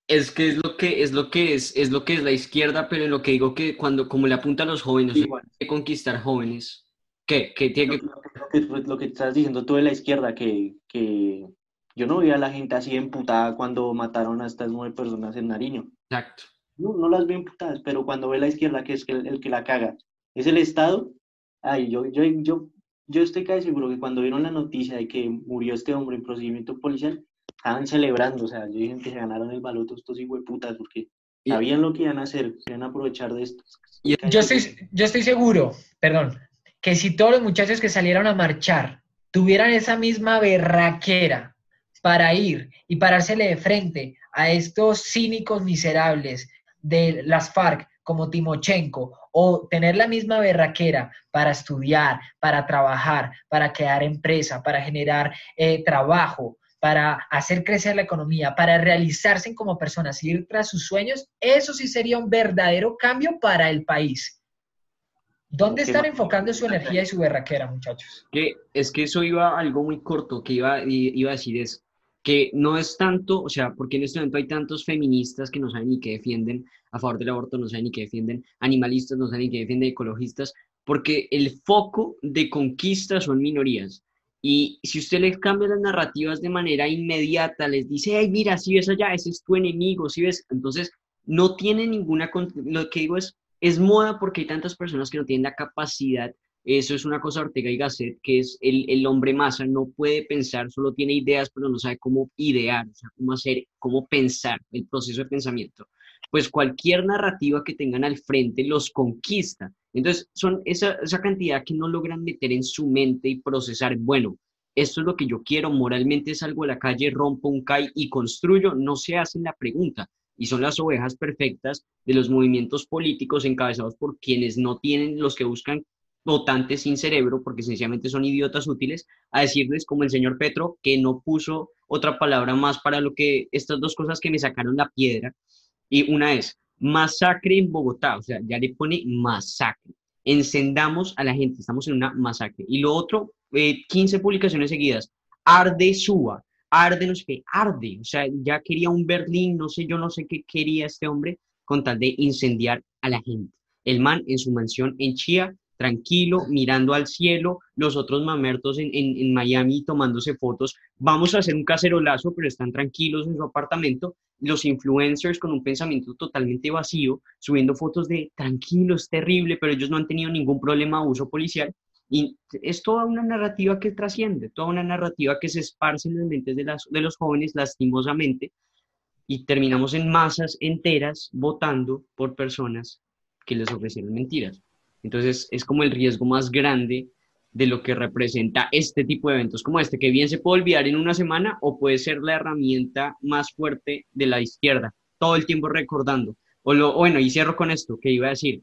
Speaker 1: Es que es lo que es lo que es, es lo que es la izquierda, pero lo que digo que cuando como le apunta a los jóvenes, hay que conquistar jóvenes. ¿Qué? ¿Qué tiene
Speaker 5: que... Lo, que, lo que estás diciendo tú de la izquierda, que, que yo no veía a la gente así emputada cuando mataron a estas nueve personas en Nariño.
Speaker 1: Exacto.
Speaker 5: No, no las veo emputadas, pero cuando ve la izquierda, que es el, el que la caga, es el Estado, ay, yo, yo, yo yo estoy casi seguro que cuando vieron la noticia de que murió este hombre en procedimiento policial, estaban celebrando, o sea, yo dije que se ganaron el baloto estos putas porque sabían lo que iban a hacer, iban a aprovechar de esto.
Speaker 3: Yo estoy, yo estoy seguro, perdón, que si todos los muchachos que salieron a marchar tuvieran esa misma berraquera para ir y parársele de frente a estos cínicos miserables de las FARC como Timochenko o tener la misma berraquera para estudiar, para trabajar, para crear empresa, para generar eh, trabajo, para hacer crecer la economía, para realizarse como personas, ir tras sus sueños, eso sí sería un verdadero cambio para el país. ¿Dónde están enfocando su energía y su berraquera, muchachos?
Speaker 1: Que es que eso iba algo muy corto que iba, iba a decir es que no es tanto, o sea, porque en este momento hay tantos feministas que no saben ni qué defienden a favor del aborto, no saben ni qué defienden, animalistas no saben ni qué defienden, ecologistas, porque el foco de conquista son minorías. Y si usted les cambia las narrativas de manera inmediata, les dice, hey, mira, si ves allá, ese es tu enemigo, si ves, entonces no tiene ninguna, lo que digo es, es moda porque hay tantas personas que no tienen la capacidad, eso es una cosa Ortega y Gasset, que es el, el hombre masa, no puede pensar, solo tiene ideas, pero no sabe cómo idear, o sea, cómo hacer, cómo pensar, el proceso de pensamiento. Pues cualquier narrativa que tengan al frente los conquista entonces, son esa, esa cantidad que no logran meter en su mente y procesar, bueno, esto es lo que yo quiero, moralmente salgo a la calle, rompo un CAI y construyo, no se hacen la pregunta. Y son las ovejas perfectas de los movimientos políticos encabezados por quienes no tienen, los que buscan votantes sin cerebro, porque sencillamente son idiotas útiles, a decirles como el señor Petro, que no puso otra palabra más para lo que estas dos cosas que me sacaron la piedra. Y una es, masacre en Bogotá, o sea, ya le pone masacre. Encendamos a la gente, estamos en una masacre. Y lo otro, 15 eh, publicaciones seguidas. Arde Suba, arde no sé qué, arde. O sea, ya quería un Berlín, no sé, yo no sé qué quería este hombre con tal de incendiar a la gente. El man en su mansión en Chía tranquilo, mirando al cielo, los otros mamertos en, Miami tomándose fotos. Vamos a hacer un cacerolazo, pero están tranquilos en su apartamento. Los influencers con un pensamiento totalmente vacío, subiendo fotos de tranquilo, es terrible, pero ellos no han tenido ningún problema de uso policial. Y es toda una narrativa que trasciende, toda una narrativa que se esparce en las mentes de los jóvenes lastimosamente y terminamos en masas enteras votando por personas que les ofrecieron mentiras. Entonces es como el riesgo más grande de lo que representa este tipo de eventos como este, que bien se puede olvidar en una semana o puede ser la herramienta más fuerte de la izquierda, todo el tiempo recordando. O lo, bueno, y cierro con esto, que iba a decir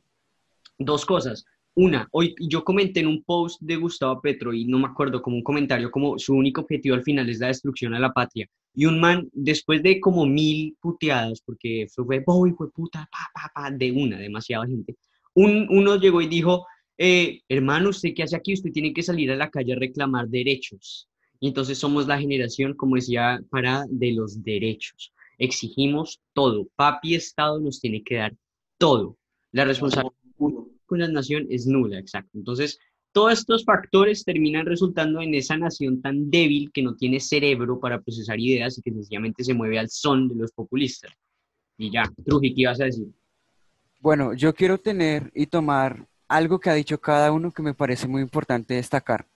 Speaker 1: dos cosas. Una, hoy yo comenté en un post de Gustavo Petro y no me acuerdo como un comentario como su único objetivo al final es la destrucción a la patria. Y un man, después de como mil puteadas, porque fue, fue, fue puta, pa, pa, pa, de una, demasiada gente, uno llegó y dijo, eh, hermano, ¿usted qué hace aquí? Usted tiene que salir a la calle a reclamar derechos. Y entonces somos la generación, como decía, para de los derechos. Exigimos todo. Papi Estado nos tiene que dar todo. La responsabilidad con la nación es nula, exacto. Entonces, todos estos factores terminan resultando en esa nación tan débil que no tiene cerebro para procesar ideas y que sencillamente se mueve al son de los populistas. Y ya, Truji, ¿qué ibas a decir?
Speaker 4: Bueno, yo quiero tener y tomar algo que ha dicho cada uno que me parece muy importante destacar.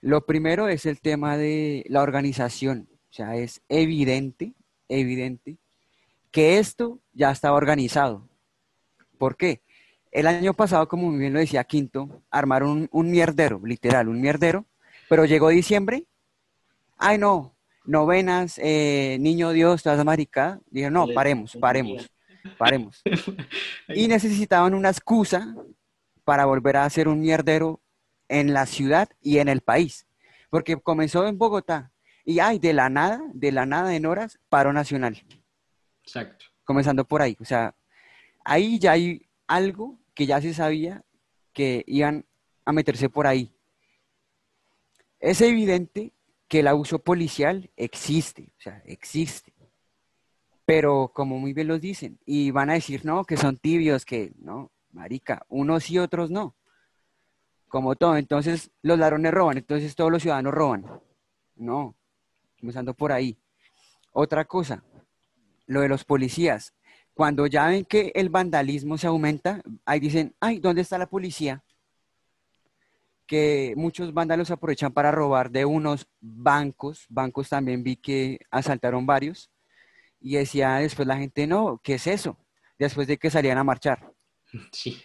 Speaker 4: Lo primero es el tema de la organización. O sea, es evidente, evidente, que esto ya estaba organizado. ¿Por qué? El año pasado, como muy bien lo decía Quinto, armaron un, mierdero, literal, un mierdero, pero llegó diciembre, ay no, novenas, eh, niño Dios, toda esa maricada. Dijeron, no, paremos, paremos paremos. Y necesitaban una excusa para volver a hacer un mierdero en la ciudad y en el país. Porque comenzó en Bogotá y hay de la nada, de la nada en horas, paro nacional.
Speaker 1: Exacto.
Speaker 4: Comenzando por ahí. O sea, ahí ya hay algo que ya se sabía que iban a meterse por ahí. Es evidente que el abuso policial existe, o sea, existe pero como muy bien los dicen, y van a decir, no, que son tibios, que no, marica, unos y otros no. Como todo, entonces los ladrones roban, entonces todos los ciudadanos roban. No, comenzando por ahí. Otra cosa, lo de los policías. Cuando ya ven que el vandalismo se aumenta, ahí dicen, ay, ¿dónde está la policía? que muchos vándalos aprovechan para robar de unos bancos. Bancos también vi que asaltaron varios. Y decía después la gente, no, ¿qué es eso? Después de que salían a marchar.
Speaker 1: Sí.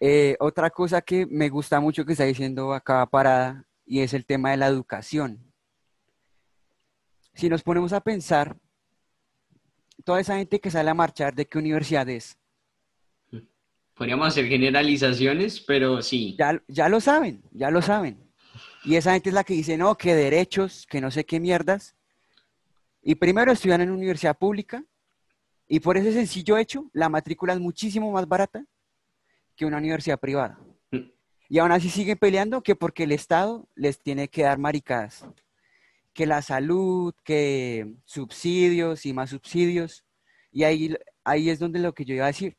Speaker 4: Eh, otra cosa que me gusta mucho que está diciendo acá Parada y es el tema de la educación. Si nos ponemos a pensar, toda esa gente que sale a marchar, ¿de qué universidad es?
Speaker 1: Podríamos hacer generalizaciones, pero sí.
Speaker 4: Ya, ya lo saben, ya lo saben. Y esa gente es la que dice, no, que derechos, que no sé qué mierdas. Y primero estudian en una universidad pública y por ese sencillo hecho, la matrícula es muchísimo más barata que una universidad privada.
Speaker 1: Mm.
Speaker 4: Y aún así siguen peleando que porque el Estado les tiene que dar maricadas. Que la salud, que subsidios y más subsidios. Y ahí, ahí es donde lo que yo iba a decir.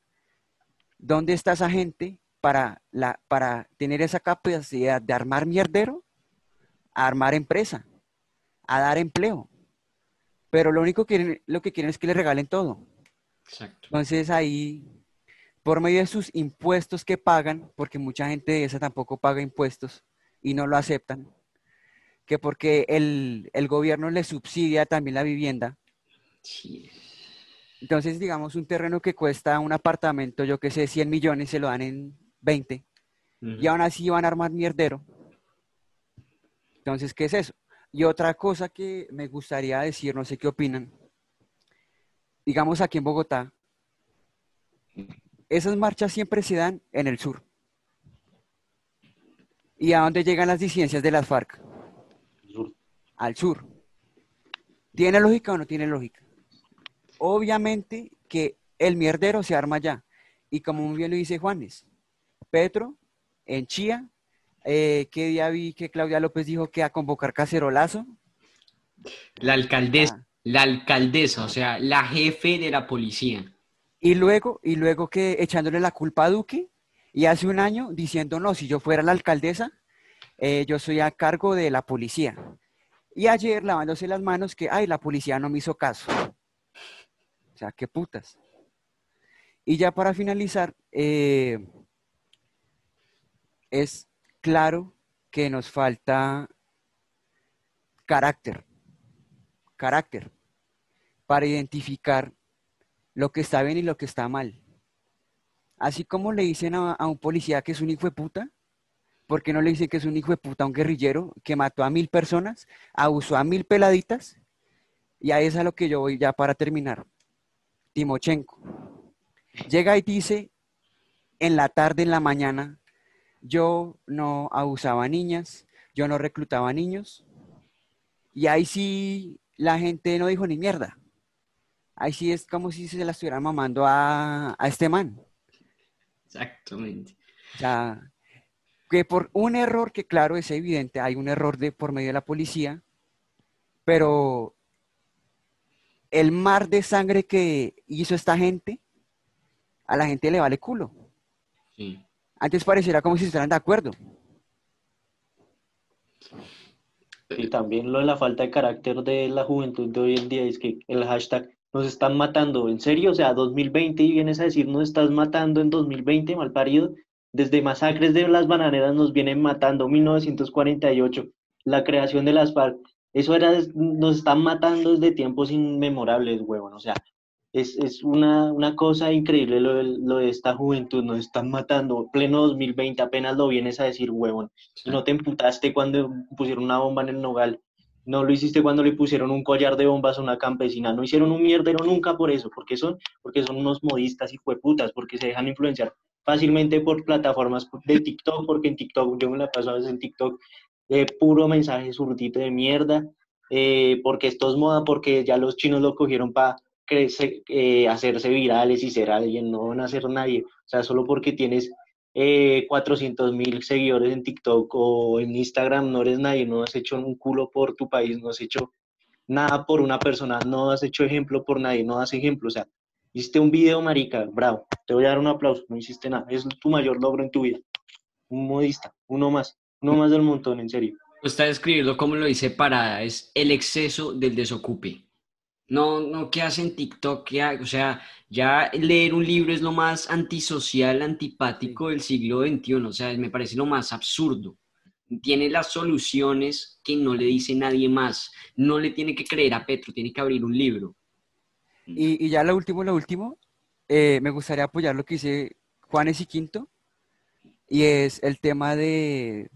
Speaker 4: ¿Dónde está esa gente para, la, para tener esa capacidad de armar mierdero? A armar empresa, a dar empleo. Pero lo único que lo que quieren es que le regalen todo.
Speaker 1: Exacto.
Speaker 4: Entonces ahí, por medio de sus impuestos que pagan, porque mucha gente de esa tampoco paga impuestos y no lo aceptan, que porque el, el gobierno le subsidia también la vivienda.
Speaker 1: Sí.
Speaker 4: Entonces, digamos, un terreno que cuesta un apartamento, yo que sé, 100 millones, se lo dan en 20.
Speaker 1: Ujú.
Speaker 4: Y aún así van a armar mierdero. Entonces, ¿qué es eso? Y otra cosa que me gustaría decir, no sé qué opinan. Digamos aquí en Bogotá, esas marchas siempre se dan en el sur. ¿Y a dónde llegan las disidencias de las FARC? Al sur. ¿Tiene lógica o no tiene lógica? Obviamente que el mierdero se arma allá. Y como muy bien lo dice Juanes, Petro, en Chía, eh, ¿qué día vi que Claudia López dijo que a convocar cacerolazo?
Speaker 1: La alcaldesa,
Speaker 4: Ah.
Speaker 1: la alcaldesa, o sea, la jefe de la policía.
Speaker 4: Y luego, y luego que echándole la culpa a Duque, y hace un año diciendo, no, si yo fuera la alcaldesa, eh, yo soy a cargo de la policía. Y ayer lavándose las manos que, ay, la policía no me hizo caso. O sea, qué putas. Y ya para finalizar, eh, es claro que nos falta carácter, carácter, para identificar lo que está bien y lo que está mal. Así como le dicen a, a un policía que es un hijo de puta, ¿por qué no le dicen que es un hijo de puta a un guerrillero que mató a mil personas, abusó a mil peladitas? Y ahí es a lo que yo voy ya para terminar. Timochenko. Llega y dice en la tarde, en la mañana, yo no abusaba a niñas, yo no reclutaba niños. Y ahí sí la gente no dijo ni mierda. Ahí sí es como si se la estuvieran mamando a, a este man.
Speaker 1: Exactamente.
Speaker 4: O sea, que por un error que claro es evidente, hay un error de por medio de la policía, pero el mar de sangre que hizo esta gente, a la gente le vale culo.
Speaker 1: Sí.
Speaker 4: Antes pareciera como si estuvieran de acuerdo.
Speaker 5: Y también lo de la falta de carácter de la juventud de hoy en día es que el hashtag nos están matando, ¿en serio? O sea, 2020 y vienes a decir nos estás matando en 2020, mal parido. Desde masacres de las bananeras nos vienen matando, 1948, la creación de las FARC. Eso era, nos están matando desde tiempos inmemorables, huevón. O sea, es, es una, una cosa increíble lo de, lo de esta juventud, nos están matando. Pleno 2020, apenas lo vienes a decir, huevón. No te emputaste cuando pusieron una bomba en el nogal. No lo hiciste cuando le pusieron un collar de bombas a una campesina. No hicieron un mierdero nunca por eso. Porque son, porque son unos modistas y jueputas. Porque se dejan influenciar fácilmente por plataformas de TikTok. Porque en TikTok, yo me la paso a veces en TikTok, de puro mensaje surdito de mierda. eh, porque esto es moda. Porque ya los chinos lo cogieron para eh, hacerse virales y ser alguien. No van a ser nadie. O sea, solo porque tienes eh, 400 mil seguidores en TikTok o en Instagram, no eres nadie, no has hecho un culo por tu país, no has hecho nada por una persona, no has hecho ejemplo por nadie, no das ejemplo, o sea, hiciste un video, marica, bravo, te voy a dar un aplauso, no hiciste nada, es tu mayor logro en tu vida, un modista, uno más, uno más del montón, en serio.
Speaker 1: Está escribiendo como lo dice Parada, es el exceso del desocupe. No, no, ¿qué hacen TikTok? ¿Qué ha- o sea, ya leer un libro es lo más antisocial, antipático del siglo XXI. O sea, me parece lo más absurdo. tiene las soluciones que no le dice nadie más. No le tiene que creer a Petro, tiene que abrir un libro.
Speaker 4: Y, ya lo último, lo último, eh, me gustaría apoyar lo que dice Juanes y Quinto, y es el tema de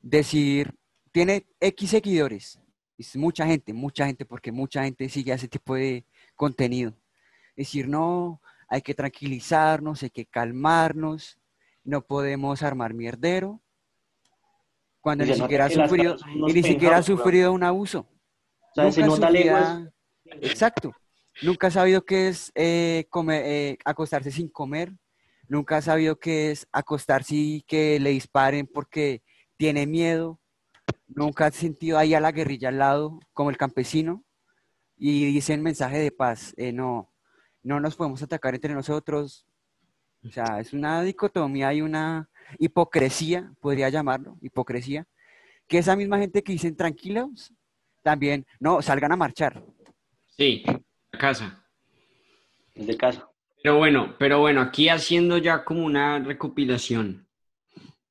Speaker 4: decir, tiene X seguidores, es mucha gente, mucha gente, porque mucha gente sigue ese tipo de contenido. Decir, no, hay que tranquilizarnos, hay que calmarnos, no podemos armar mierdero, cuando ni siquiera, ha sufrido, y ni siquiera ha sufrido un abuso. Exacto. Nunca ha sabido qué es eh, comer, eh, acostarse sin comer. Nunca ha sabido qué es acostarse y que le disparen porque tiene miedo. Nunca ha sentido ahí a la guerrilla al lado, como el campesino. Y dicen mensaje de paz. Eh, no, no nos podemos atacar entre nosotros. O sea, es una dicotomía y una hipocresía, podría llamarlo, hipocresía, que esa misma gente que dicen tranquilos, también, no, salgan a marchar.
Speaker 1: Sí, a casa.
Speaker 5: De casa.
Speaker 1: Pero bueno, pero bueno, aquí haciendo ya como una recopilación.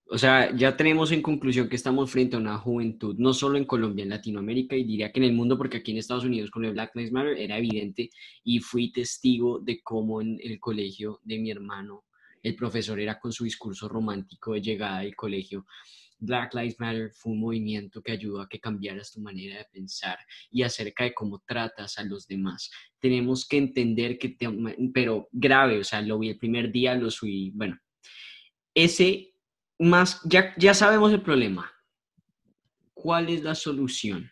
Speaker 1: O sea, ya tenemos en conclusión que estamos frente a una juventud, no solo en Colombia, en Latinoamérica y diría que en el mundo, porque aquí en Estados Unidos con el Black Lives Matter era evidente y fui testigo de cómo en el colegio de mi hermano el profesor era con su discurso romántico de llegada del colegio. Black Lives Matter fue un movimiento que ayudó a que cambiaras tu manera de pensar y acerca de cómo tratas a los demás. Tenemos que entender que, pero grave, o sea, lo vi el primer día, lo subí, bueno, ese más, ya, ya sabemos el problema. ¿Cuál es la solución?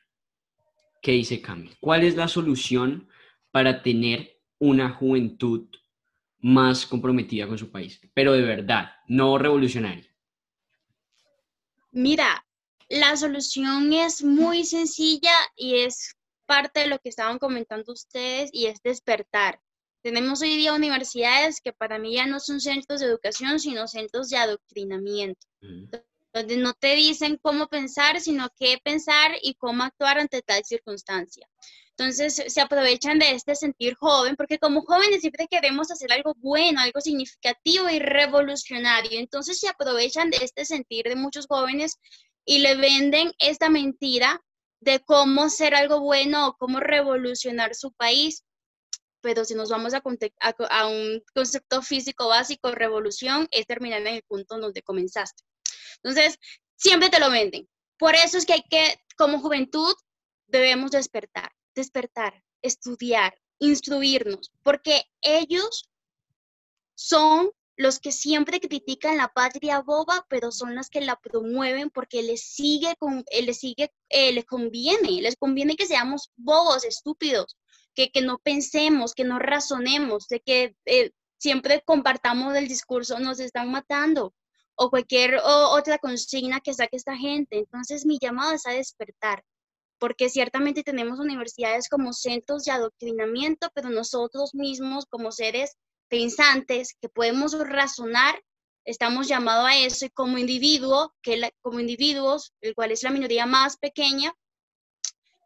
Speaker 1: ¿Qué dice Cami? ¿Cuál es la solución para tener una juventud más comprometida con su país, pero de verdad, no revolucionaria?
Speaker 2: Mira, la solución es muy sencilla y es parte de lo que estaban comentando ustedes y es despertar. Tenemos hoy día universidades que para mí ya no son centros de educación, sino centros de adoctrinamiento, donde no te dicen cómo pensar, sino qué pensar y cómo actuar ante tal circunstancia. Entonces se aprovechan de este sentir joven, porque como jóvenes siempre queremos hacer algo bueno, algo significativo y revolucionario. Entonces se aprovechan de este sentir de muchos jóvenes y le venden esta mentira de cómo ser algo bueno o cómo revolucionar su país. Pero si nos vamos a, a, un concepto físico básico, revolución es terminar en el punto donde comenzaste. Entonces, siempre te lo venden. Por eso es que hay que, como juventud, debemos despertar despertar, estudiar, instruirnos, porque ellos son los que siempre critican la patria boba, pero son las que la promueven porque les sigue, con, eh, les, sigue eh, les conviene, les conviene que seamos bobos, estúpidos, que, que no pensemos, que no razonemos, de que eh, siempre compartamos el discurso, nos están matando, o cualquier otra consigna que saque esta gente. Entonces mi llamado es a despertar, porque ciertamente tenemos universidades como centros de adoctrinamiento, pero nosotros mismos como seres pensantes que podemos razonar, estamos llamados a eso y como individuo, que como individuos, el cual es la minoría más pequeña,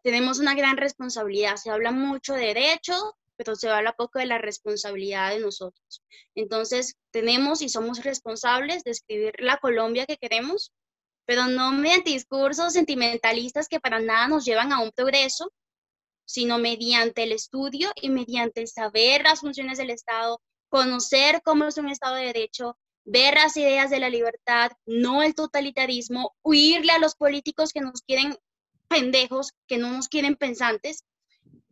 Speaker 2: tenemos una gran responsabilidad. Se habla mucho de derechos, pero se habla poco de la responsabilidad de nosotros. Entonces, tenemos y somos responsables de escribir la Colombia que queremos, pero no mediante discursos sentimentalistas que para nada nos llevan a un progreso, sino mediante el estudio y mediante saber las funciones del Estado, conocer cómo es un Estado de Derecho, ver las ideas de la libertad, no el totalitarismo, huirle a los políticos que nos quieren pendejos, que no nos quieren pensantes,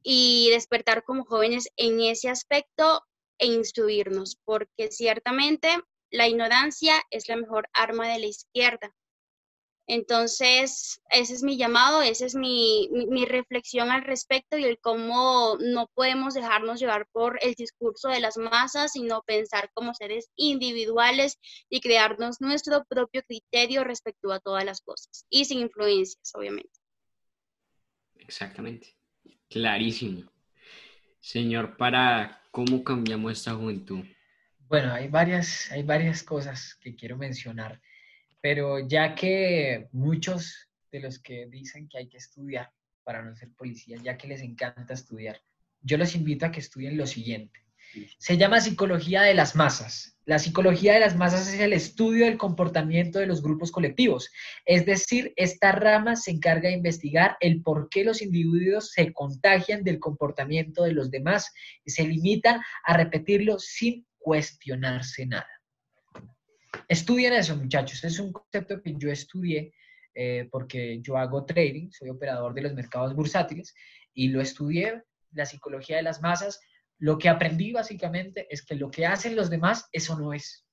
Speaker 2: y despertar como jóvenes en ese aspecto e instruirnos, porque ciertamente la ignorancia es la mejor arma de la izquierda. Entonces, ese es mi llamado, esa es mi, reflexión al respecto y el cómo no podemos dejarnos llevar por el discurso de las masas, sino pensar como seres individuales y crearnos nuestro propio criterio respecto a todas las cosas y sin influencias, obviamente.
Speaker 1: Exactamente, clarísimo. Señor, para cómo cambiamos esta juventud.
Speaker 3: Bueno, hay varias, hay varias cosas que quiero mencionar. Pero ya que muchos de los que dicen que hay que estudiar para no ser policías, ya que les encanta estudiar, yo los invito a que estudien lo siguiente. Se llama psicología de las masas. La psicología de las masas es el estudio del comportamiento de los grupos colectivos. Es decir, esta rama se encarga de investigar el por qué los individuos se contagian del comportamiento de los demás y se limitan a repetirlo sin cuestionarse nada. Estudien eso, muchachos. Es un concepto que yo estudié eh, porque yo hago trading, soy operador de los mercados bursátiles y lo estudié, la psicología de las masas, lo que aprendí básicamente es que lo que hacen los demás, eso no es.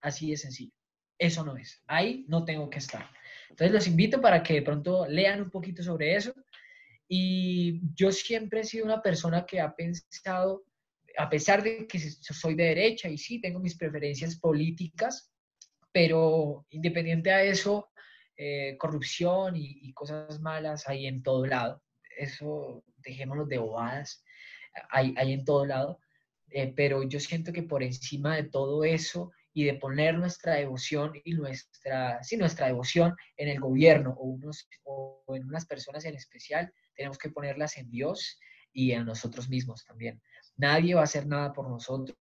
Speaker 3: Así de sencillo. Eso no es. Ahí no tengo que estar. Entonces los invito para que de pronto lean un poquito sobre eso. Y yo siempre he sido una persona que ha pensado, a pesar de que soy de derecha y sí, tengo mis preferencias políticas, pero independiente a eso, eh, corrupción y, y, cosas malas hay en todo lado. Eso dejémoslo de bobadas hay, hay en todo lado, eh, pero yo siento que por encima de todo eso y de poner nuestra devoción y nuestra, sí, nuestra devoción en el gobierno o, unos, o en unas personas en especial, tenemos que ponerlas en Dios y en nosotros mismos también. Nadie va a hacer nada por nosotros.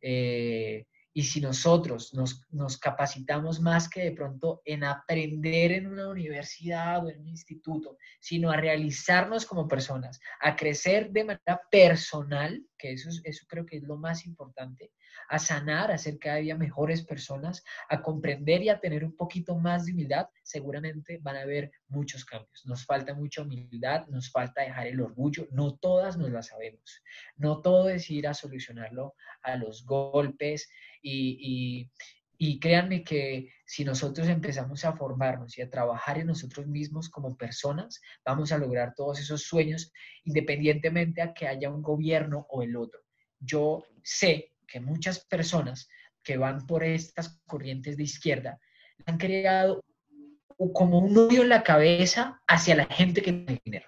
Speaker 3: Eh, y si nosotros nos, nos, capacitamos más que de pronto en aprender en una universidad o en un instituto, sino a realizarnos como personas, a crecer de manera personal, que eso, eso creo que es lo más importante, a sanar, a ser cada día mejores personas, a comprender y a tener un poquito más de humildad, seguramente van a haber muchos cambios. Nos falta mucha humildad, nos falta dejar el orgullo, no todas nos la sabemos, no todo es ir a solucionarlo a los golpes y, y créanme que si nosotros empezamos a formarnos y a trabajar en nosotros mismos como personas, vamos a lograr todos esos sueños independientemente a que haya un gobierno o el otro. Yo sé que muchas personas que van por estas corrientes de izquierda han creado como un odio en la cabeza hacia la gente que tiene dinero.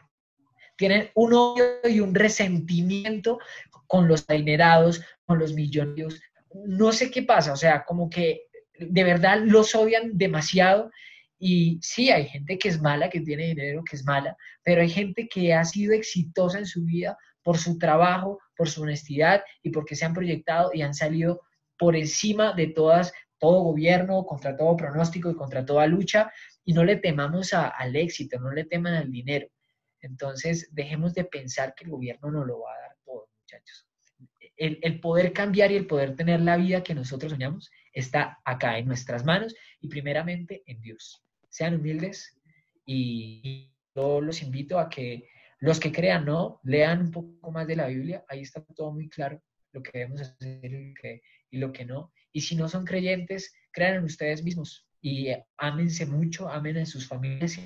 Speaker 3: Tienen un odio y un resentimiento con los adinerados, con los millonarios. No sé qué pasa, o sea, como que de verdad los odian demasiado. Y sí, hay gente que es mala, que tiene dinero, que es mala, pero hay gente que ha sido exitosa en su vida por su trabajo, por su honestidad y porque se han proyectado y han salido por encima de todas, todo gobierno, contra todo pronóstico y contra toda lucha. Y no le temamos al éxito, no le teman al dinero. Entonces, dejemos de pensar que el gobierno nos lo va a dar todo, muchachos. El, el, poder cambiar y el poder tener la vida que nosotros soñamos está acá en nuestras manos y primeramente en Dios. Sean humildes y yo los invito a que los que crean, no, lean un poco más de la Biblia, ahí está todo muy claro lo que debemos hacer y lo que, no. Y si no son creyentes, crean en ustedes mismos y ámense mucho, amen en sus familias.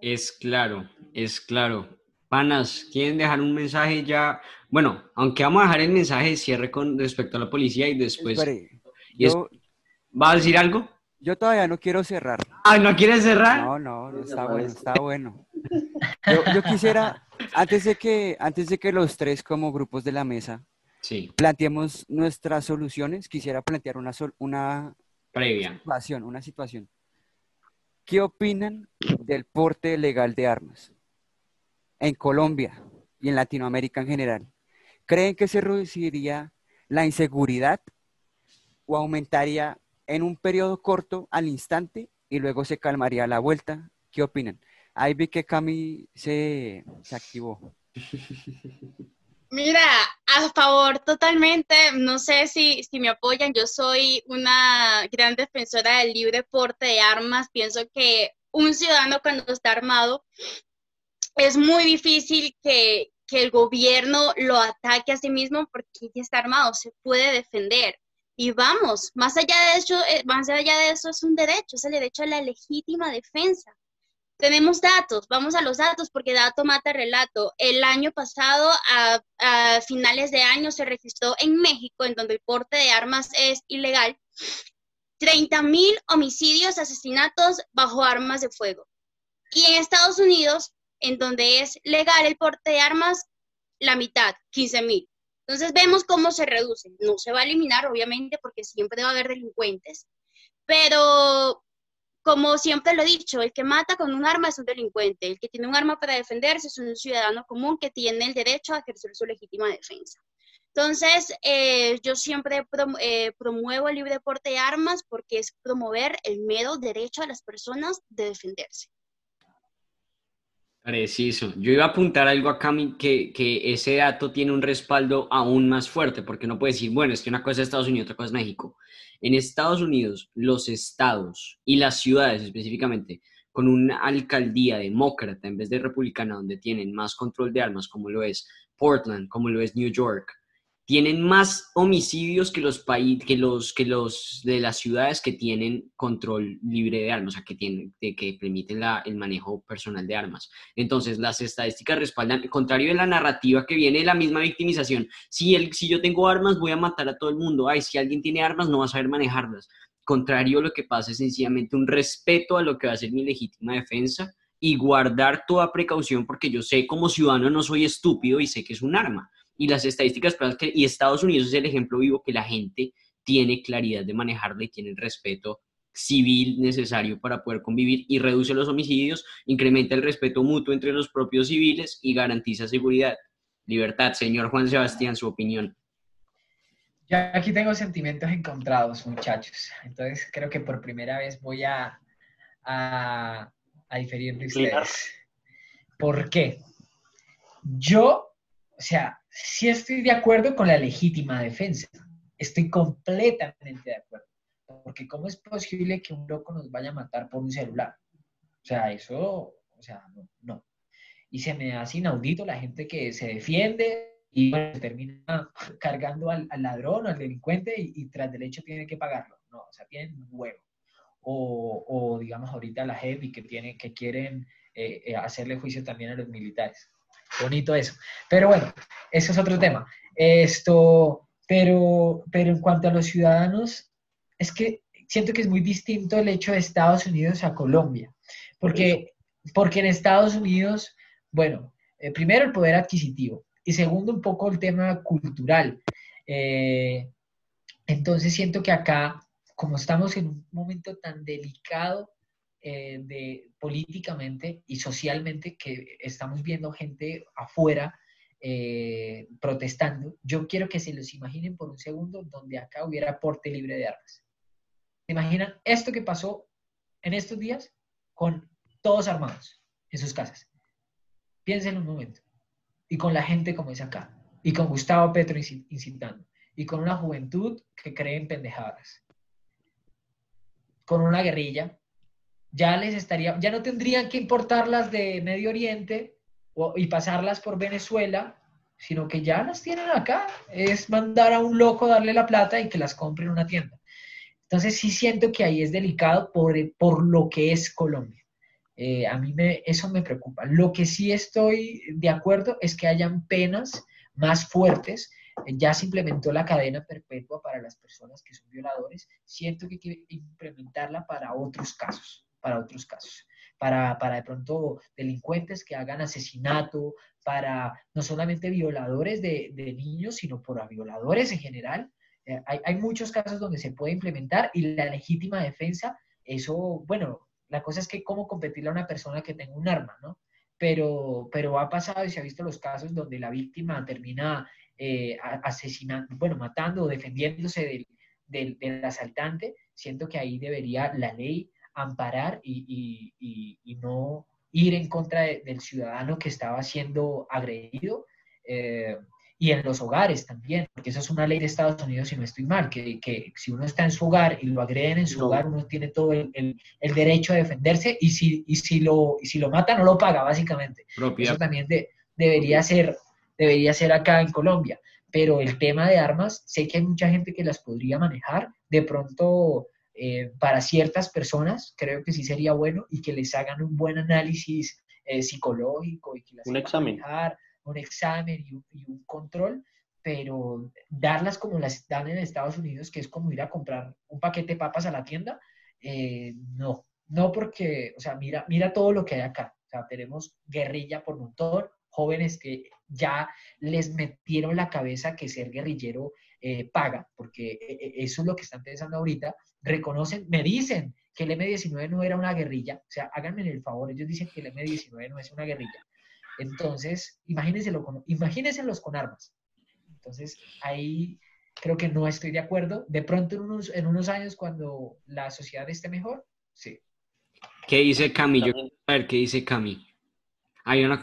Speaker 1: Es claro, es claro. Panas, ¿quieren dejar un mensaje ya? Bueno, aunque vamos a dejar el mensaje de cierre con respecto a la policía y después... ¿Va a decir algo?
Speaker 4: Yo todavía no quiero cerrar.
Speaker 1: Ah, ¿no quieres cerrar?
Speaker 4: No, no, está bueno, está bueno. Yo, quisiera, antes de, que, antes de que los tres como grupos de la mesa
Speaker 1: sí.
Speaker 4: planteemos nuestras soluciones, quisiera plantear una, una
Speaker 1: Previa.
Speaker 4: situación, una situación. ¿Qué opinan del porte legal de armas en Colombia y en Latinoamérica en general? ¿Creen que se reduciría la inseguridad o aumentaría en un periodo corto al instante y luego se calmaría la vuelta. ¿Qué opinan? Ahí vi que Cami se, se activó.
Speaker 2: Mira, a favor totalmente, no sé si, si me apoyan, yo soy una gran defensora del libre porte de armas, pienso que un ciudadano cuando está armado es muy difícil que, que el gobierno lo ataque a sí mismo porque ya está armado, se puede defender y vamos, más allá de eso, eh, más allá de eso es un derecho, es el derecho a la legítima defensa. Tenemos datos, vamos a los datos porque dato mata relato. El año pasado, a, finales de año, se registró en México, en donde el porte de armas es ilegal, 30 mil homicidios, asesinatos bajo armas de fuego. Y en Estados Unidos, en donde es legal el porte de armas, la mitad, 15 mil. Entonces vemos cómo se reduce. No se va a eliminar, obviamente, porque siempre va a haber delincuentes, pero como siempre lo he dicho, el que mata con un arma es un delincuente, el que tiene un arma para defenderse es un ciudadano común que tiene el derecho a ejercer su legítima defensa. Entonces, eh, yo siempre eh, promuevo el libre porte de armas porque es promover el mero derecho a las personas de defenderse.
Speaker 1: Preciso. Yo iba a apuntar algo acá que, que ese dato tiene un respaldo aún más fuerte, porque no puede decir, bueno, es que una cosa es Estados Unidos, otra cosa es México. En Estados Unidos, los estados y las ciudades específicamente, con una alcaldía demócrata en vez de republicana, donde tienen más control de armas, como lo es Portland, como lo es New York, tienen más homicidios que los, que los, que los de las ciudades que tienen control libre de armas, o sea, que, tienen, que permiten el manejo personal de armas. Entonces, las estadísticas respaldan, contrario de la narrativa que viene de la misma victimización, si, el, si yo tengo armas, voy a matar a todo el mundo, ay, si alguien tiene armas, no va a saber manejarlas. Contrario, lo que pasa es sencillamente un respeto a lo que va a ser mi legítima defensa y guardar toda precaución porque yo sé como ciudadano no soy estúpido y sé que es un arma y las estadísticas que, y Estados Unidos es el ejemplo vivo que la gente tiene claridad de manejarla y tiene el respeto civil necesario para poder convivir y reduce los homicidios, incrementa el respeto mutuo entre los propios civiles y garantiza seguridad. Libertad, señor Juan Sebastián, su opinión.
Speaker 3: Yo aquí tengo sentimientos encontrados, muchachos. Entonces creo que por primera vez voy a, a, a diferir de ustedes. ¿Por qué? Yo, o sea, sí estoy de acuerdo con la legítima defensa. Estoy completamente de acuerdo. Porque ¿cómo es posible que un loco nos vaya a matar por un celular? O sea, eso, o sea, no. Y se me hace inaudito la gente que se defiende y termina cargando al, ladrón o al delincuente y, tras del hecho tiene que pagarlo. No, o sea, tienen huevo. O, o digamos ahorita la y que, tiene, que quieren eh, eh, hacerle juicio también a los militares bonito eso. Pero bueno, eso es otro tema. Esto, pero, pero en cuanto a los ciudadanos, es que siento que es muy distinto el hecho de Estados Unidos a Colombia. Porque, porque en Estados Unidos, bueno, eh, primero el poder adquisitivo y segundo un poco el tema cultural. Eh, entonces siento que acá, como estamos en un momento tan delicado eh, de, políticamente y socialmente que estamos viendo gente afuera eh, protestando, yo quiero que se los imaginen por un segundo donde acá hubiera porte libre de armas. ¿Se imaginan esto que pasó en estos días con todos armados en sus casas? Piensen un momento. Y con la gente como es acá. Y con Gustavo Petro incitando. Y con una juventud que cree en pendejadas. Con una guerrilla ya les estaría, ya no tendrían que importarlas de Medio Oriente y pasarlas por Venezuela, sino que ya las tienen acá. Es mandar a un loco darle la plata y que las compre en una tienda. Entonces sí siento que ahí es delicado por, por lo que es Colombia. Eh, a mí me, eso me preocupa. Lo que sí estoy de acuerdo es que hayan penas más fuertes. Ya se implementó la cadena perpetua para las personas que son violadores. Siento que hay que implementarla para otros casos para otros casos, para, para de pronto delincuentes que hagan asesinato, para no solamente violadores de, de niños, sino por violadores en general. Eh, hay, hay muchos casos donde se puede implementar y la legítima defensa, eso, bueno, la cosa es que cómo competirle a una persona que tenga un arma, ¿no? Pero, pero ha pasado y se ha visto los casos donde la víctima termina eh, asesinando, bueno, matando o defendiéndose del, del, del, asaltante. Siento que ahí debería la ley amparar y, no ir en contra del ciudadano que estaba siendo agredido. Eh, y en los hogares también, porque esa es una ley de Estados Unidos, si no estoy mal, que, que si uno está en su hogar y lo agreden en su hogar, uno tiene todo el, el, derecho a defenderse y si, y si, lo, y si lo mata, no lo paga, básicamente. Eso también debería, ser, debería ser acá en Colombia. Pero el tema de armas, sé que hay mucha gente que las podría manejar. De pronto, eh, para ciertas personas creo que sí sería bueno y que les hagan un buen análisis eh, psicológico y que las
Speaker 5: un examen.
Speaker 3: un examen y un, control, pero darlas como las dan en Estados Unidos, que es como ir a comprar un paquete de papas a la tienda, eh, no, no porque, o sea, mira, mira todo lo que hay acá. O sea, tenemos guerrilla por montón, jóvenes que ya les metieron la cabeza que ser guerrillero eh, paga, porque eh, eh, eso es lo que están pensando ahorita, reconocen, me dicen que el M-19 no era una guerrilla, o sea, háganme el favor, ellos dicen que el M-19 no es una guerrilla. Entonces, imagínense con, imagínenselos con armas. Entonces, ahí creo que no estoy de acuerdo. De pronto, en unos, en unos años, cuando la sociedad esté mejor, sí.
Speaker 1: ¿Qué dice Cami? Yo quiero saber qué dice Cami. Hay una...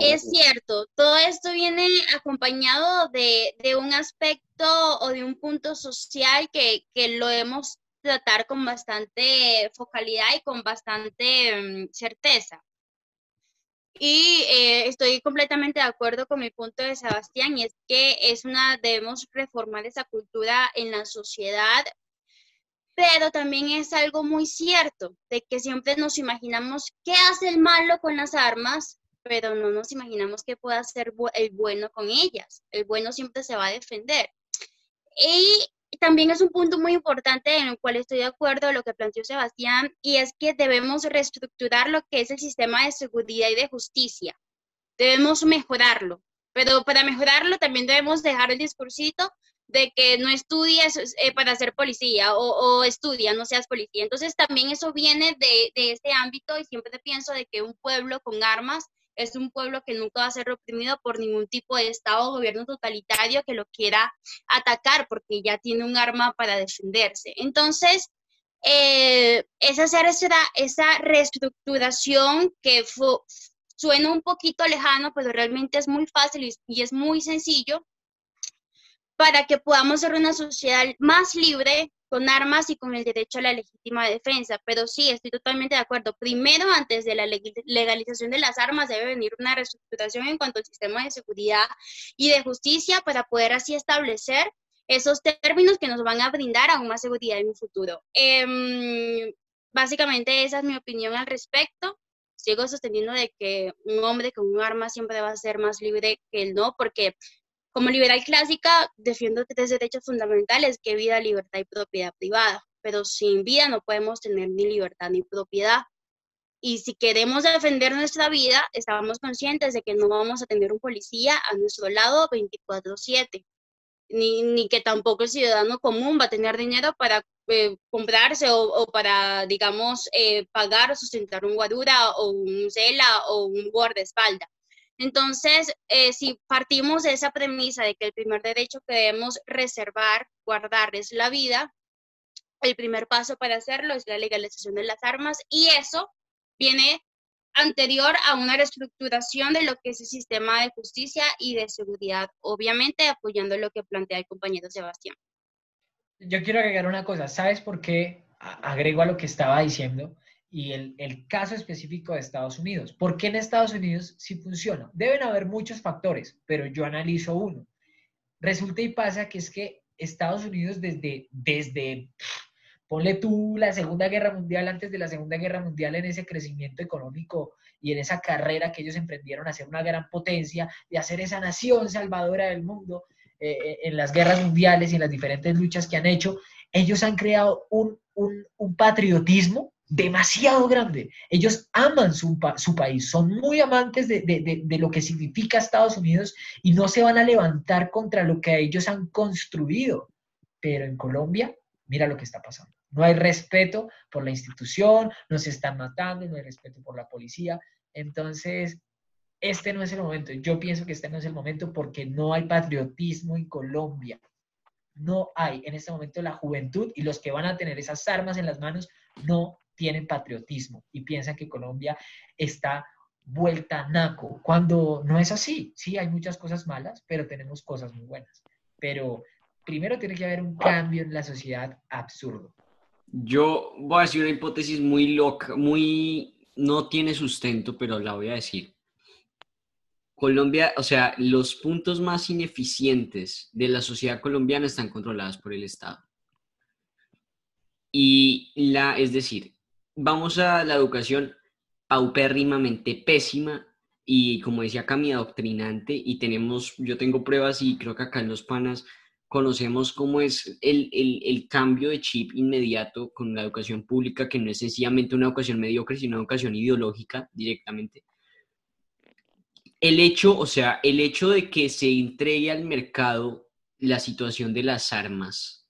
Speaker 2: es cierto, todo esto viene acompañado de, de, un aspecto o de un punto social que, que lo hemos tratar con bastante focalidad y con bastante mm, certeza. Y eh, estoy completamente de acuerdo con mi punto de Sebastián, y es que es una, debemos reformar esa cultura en la sociedad, pero también es algo muy cierto, de que siempre nos imaginamos qué hace el malo con las armas, pero no nos imaginamos qué puede hacer el bueno con ellas. El bueno siempre se va a defender. Y también es un punto muy importante en el cual estoy de acuerdo con lo que planteó Sebastián, y es que debemos reestructurar lo que es el sistema de seguridad y de justicia. Debemos mejorarlo, pero para mejorarlo también debemos dejar el discursito de que no estudies eh, para ser policía o, estudia, no seas policía. Entonces también eso viene de, de este ámbito y siempre pienso de que un pueblo con armas es un pueblo que nunca va a ser reprimido por ningún tipo de Estado o gobierno totalitario que lo quiera atacar porque ya tiene un arma para defenderse. Entonces, eh, es hacer esa, esa reestructuración que suena un poquito lejano, pero realmente es muy fácil y es muy sencillo para que podamos ser una sociedad más libre, con armas y con el derecho a la legítima defensa. Pero sí, estoy totalmente de acuerdo. Primero, antes de la legalización de las armas, debe venir una reestructuración en cuanto al sistema de seguridad y de justicia para poder así establecer esos términos que nos van a brindar aún más seguridad en un futuro. Em, básicamente esa es mi opinión al respecto. Sigo sosteniendo de que un hombre con un arma siempre va a ser más libre que el no, porque como liberal clásica, defiendo tres derechos fundamentales, que vida, libertad y propiedad privada, pero sin vida no podemos tener ni libertad ni propiedad. Y si queremos defender nuestra vida, estamos conscientes de que no vamos a tener un policía a nuestro lado 24/7, ni, ni que tampoco el ciudadano común va a tener dinero para eh, comprarse o, para, digamos, eh, pagar o sustentar un guadura o un cela o un guardaespaldas. Entonces, eh, si partimos de esa premisa de que el primer derecho que debemos reservar, guardar es la vida, el primer paso para hacerlo es la legalización de las armas y eso viene anterior a una reestructuración de lo que es el sistema de justicia y de seguridad, obviamente apoyando lo que plantea el compañero Sebastián.
Speaker 3: Yo quiero agregar una cosa, ¿sabes por qué agrego a lo que estaba diciendo? Y el, caso específico de Estados Unidos. ¿Por qué en Estados Unidos sí funciona? Deben haber muchos factores, pero yo analizo uno. Resulta y pasa que es que Estados Unidos desde, desde, ponle tú la Segunda Guerra Mundial, antes de la Segunda Guerra Mundial, en ese crecimiento económico y en esa carrera que ellos emprendieron a ser una gran potencia, de hacer esa nación salvadora del mundo, eh, eh, en las guerras mundiales y en las diferentes luchas que han hecho, ellos han creado un, un patriotismo demasiado grande. Ellos aman su, país, son muy amantes de, lo que significa Estados Unidos y no se van a levantar contra lo que ellos han construido. Pero en Colombia, mira lo que está pasando. No hay respeto por la institución, nos están matando, no hay respeto por la policía. Entonces, este no es el momento. Yo pienso que este no es el momento porque no hay patriotismo en Colombia. No hay en este momento la juventud y los que van a tener esas armas en las manos no tienen patriotismo y piensan que Colombia está vuelta naco, cuando no es así. Sí, hay muchas cosas malas, pero tenemos cosas muy buenas. Pero primero tiene que haber un cambio en la sociedad absurdo.
Speaker 1: Yo voy a decir una hipótesis muy loca, muy no tiene sustento, pero la voy a decir. Colombia, o sea, los puntos más ineficientes de la sociedad colombiana están controlados por el Estado. Y la, es decir, vamos a la educación paupérrimamente pésima y como decía Cami, adoctrinante y tenemos, yo tengo pruebas y creo que acá en Los Panas conocemos cómo es el, el, cambio de chip inmediato con la educación pública, que no es sencillamente una educación mediocre, sino una educación ideológica directamente. El hecho, o sea, el hecho de que se entregue al mercado la situación de las armas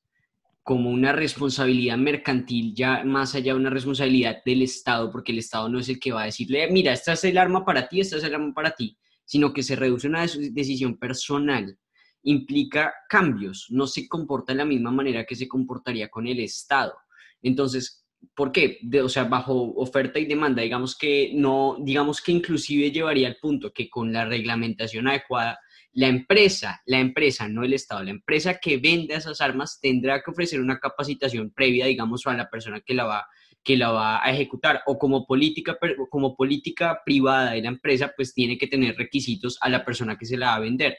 Speaker 1: como una responsabilidad mercantil, ya más allá de una responsabilidad del Estado, porque el Estado no es el que va a decirle, mira, esta es el arma para ti, esta es el arma para ti, sino que se reduce a una decisión personal, implica cambios, no se comporta de la misma manera que se comportaría con el Estado. Entonces, ¿por qué? o sea, bajo oferta y demanda, digamos que no, digamos que inclusive llevaría al punto que con la reglamentación adecuada la empresa, la empresa, no el Estado, la empresa que vende esas armas tendrá que ofrecer una capacitación previa, digamos, a la persona que la va, que la va a ejecutar o como política, como política privada de la empresa, pues tiene que tener requisitos a la persona que se la va a vender.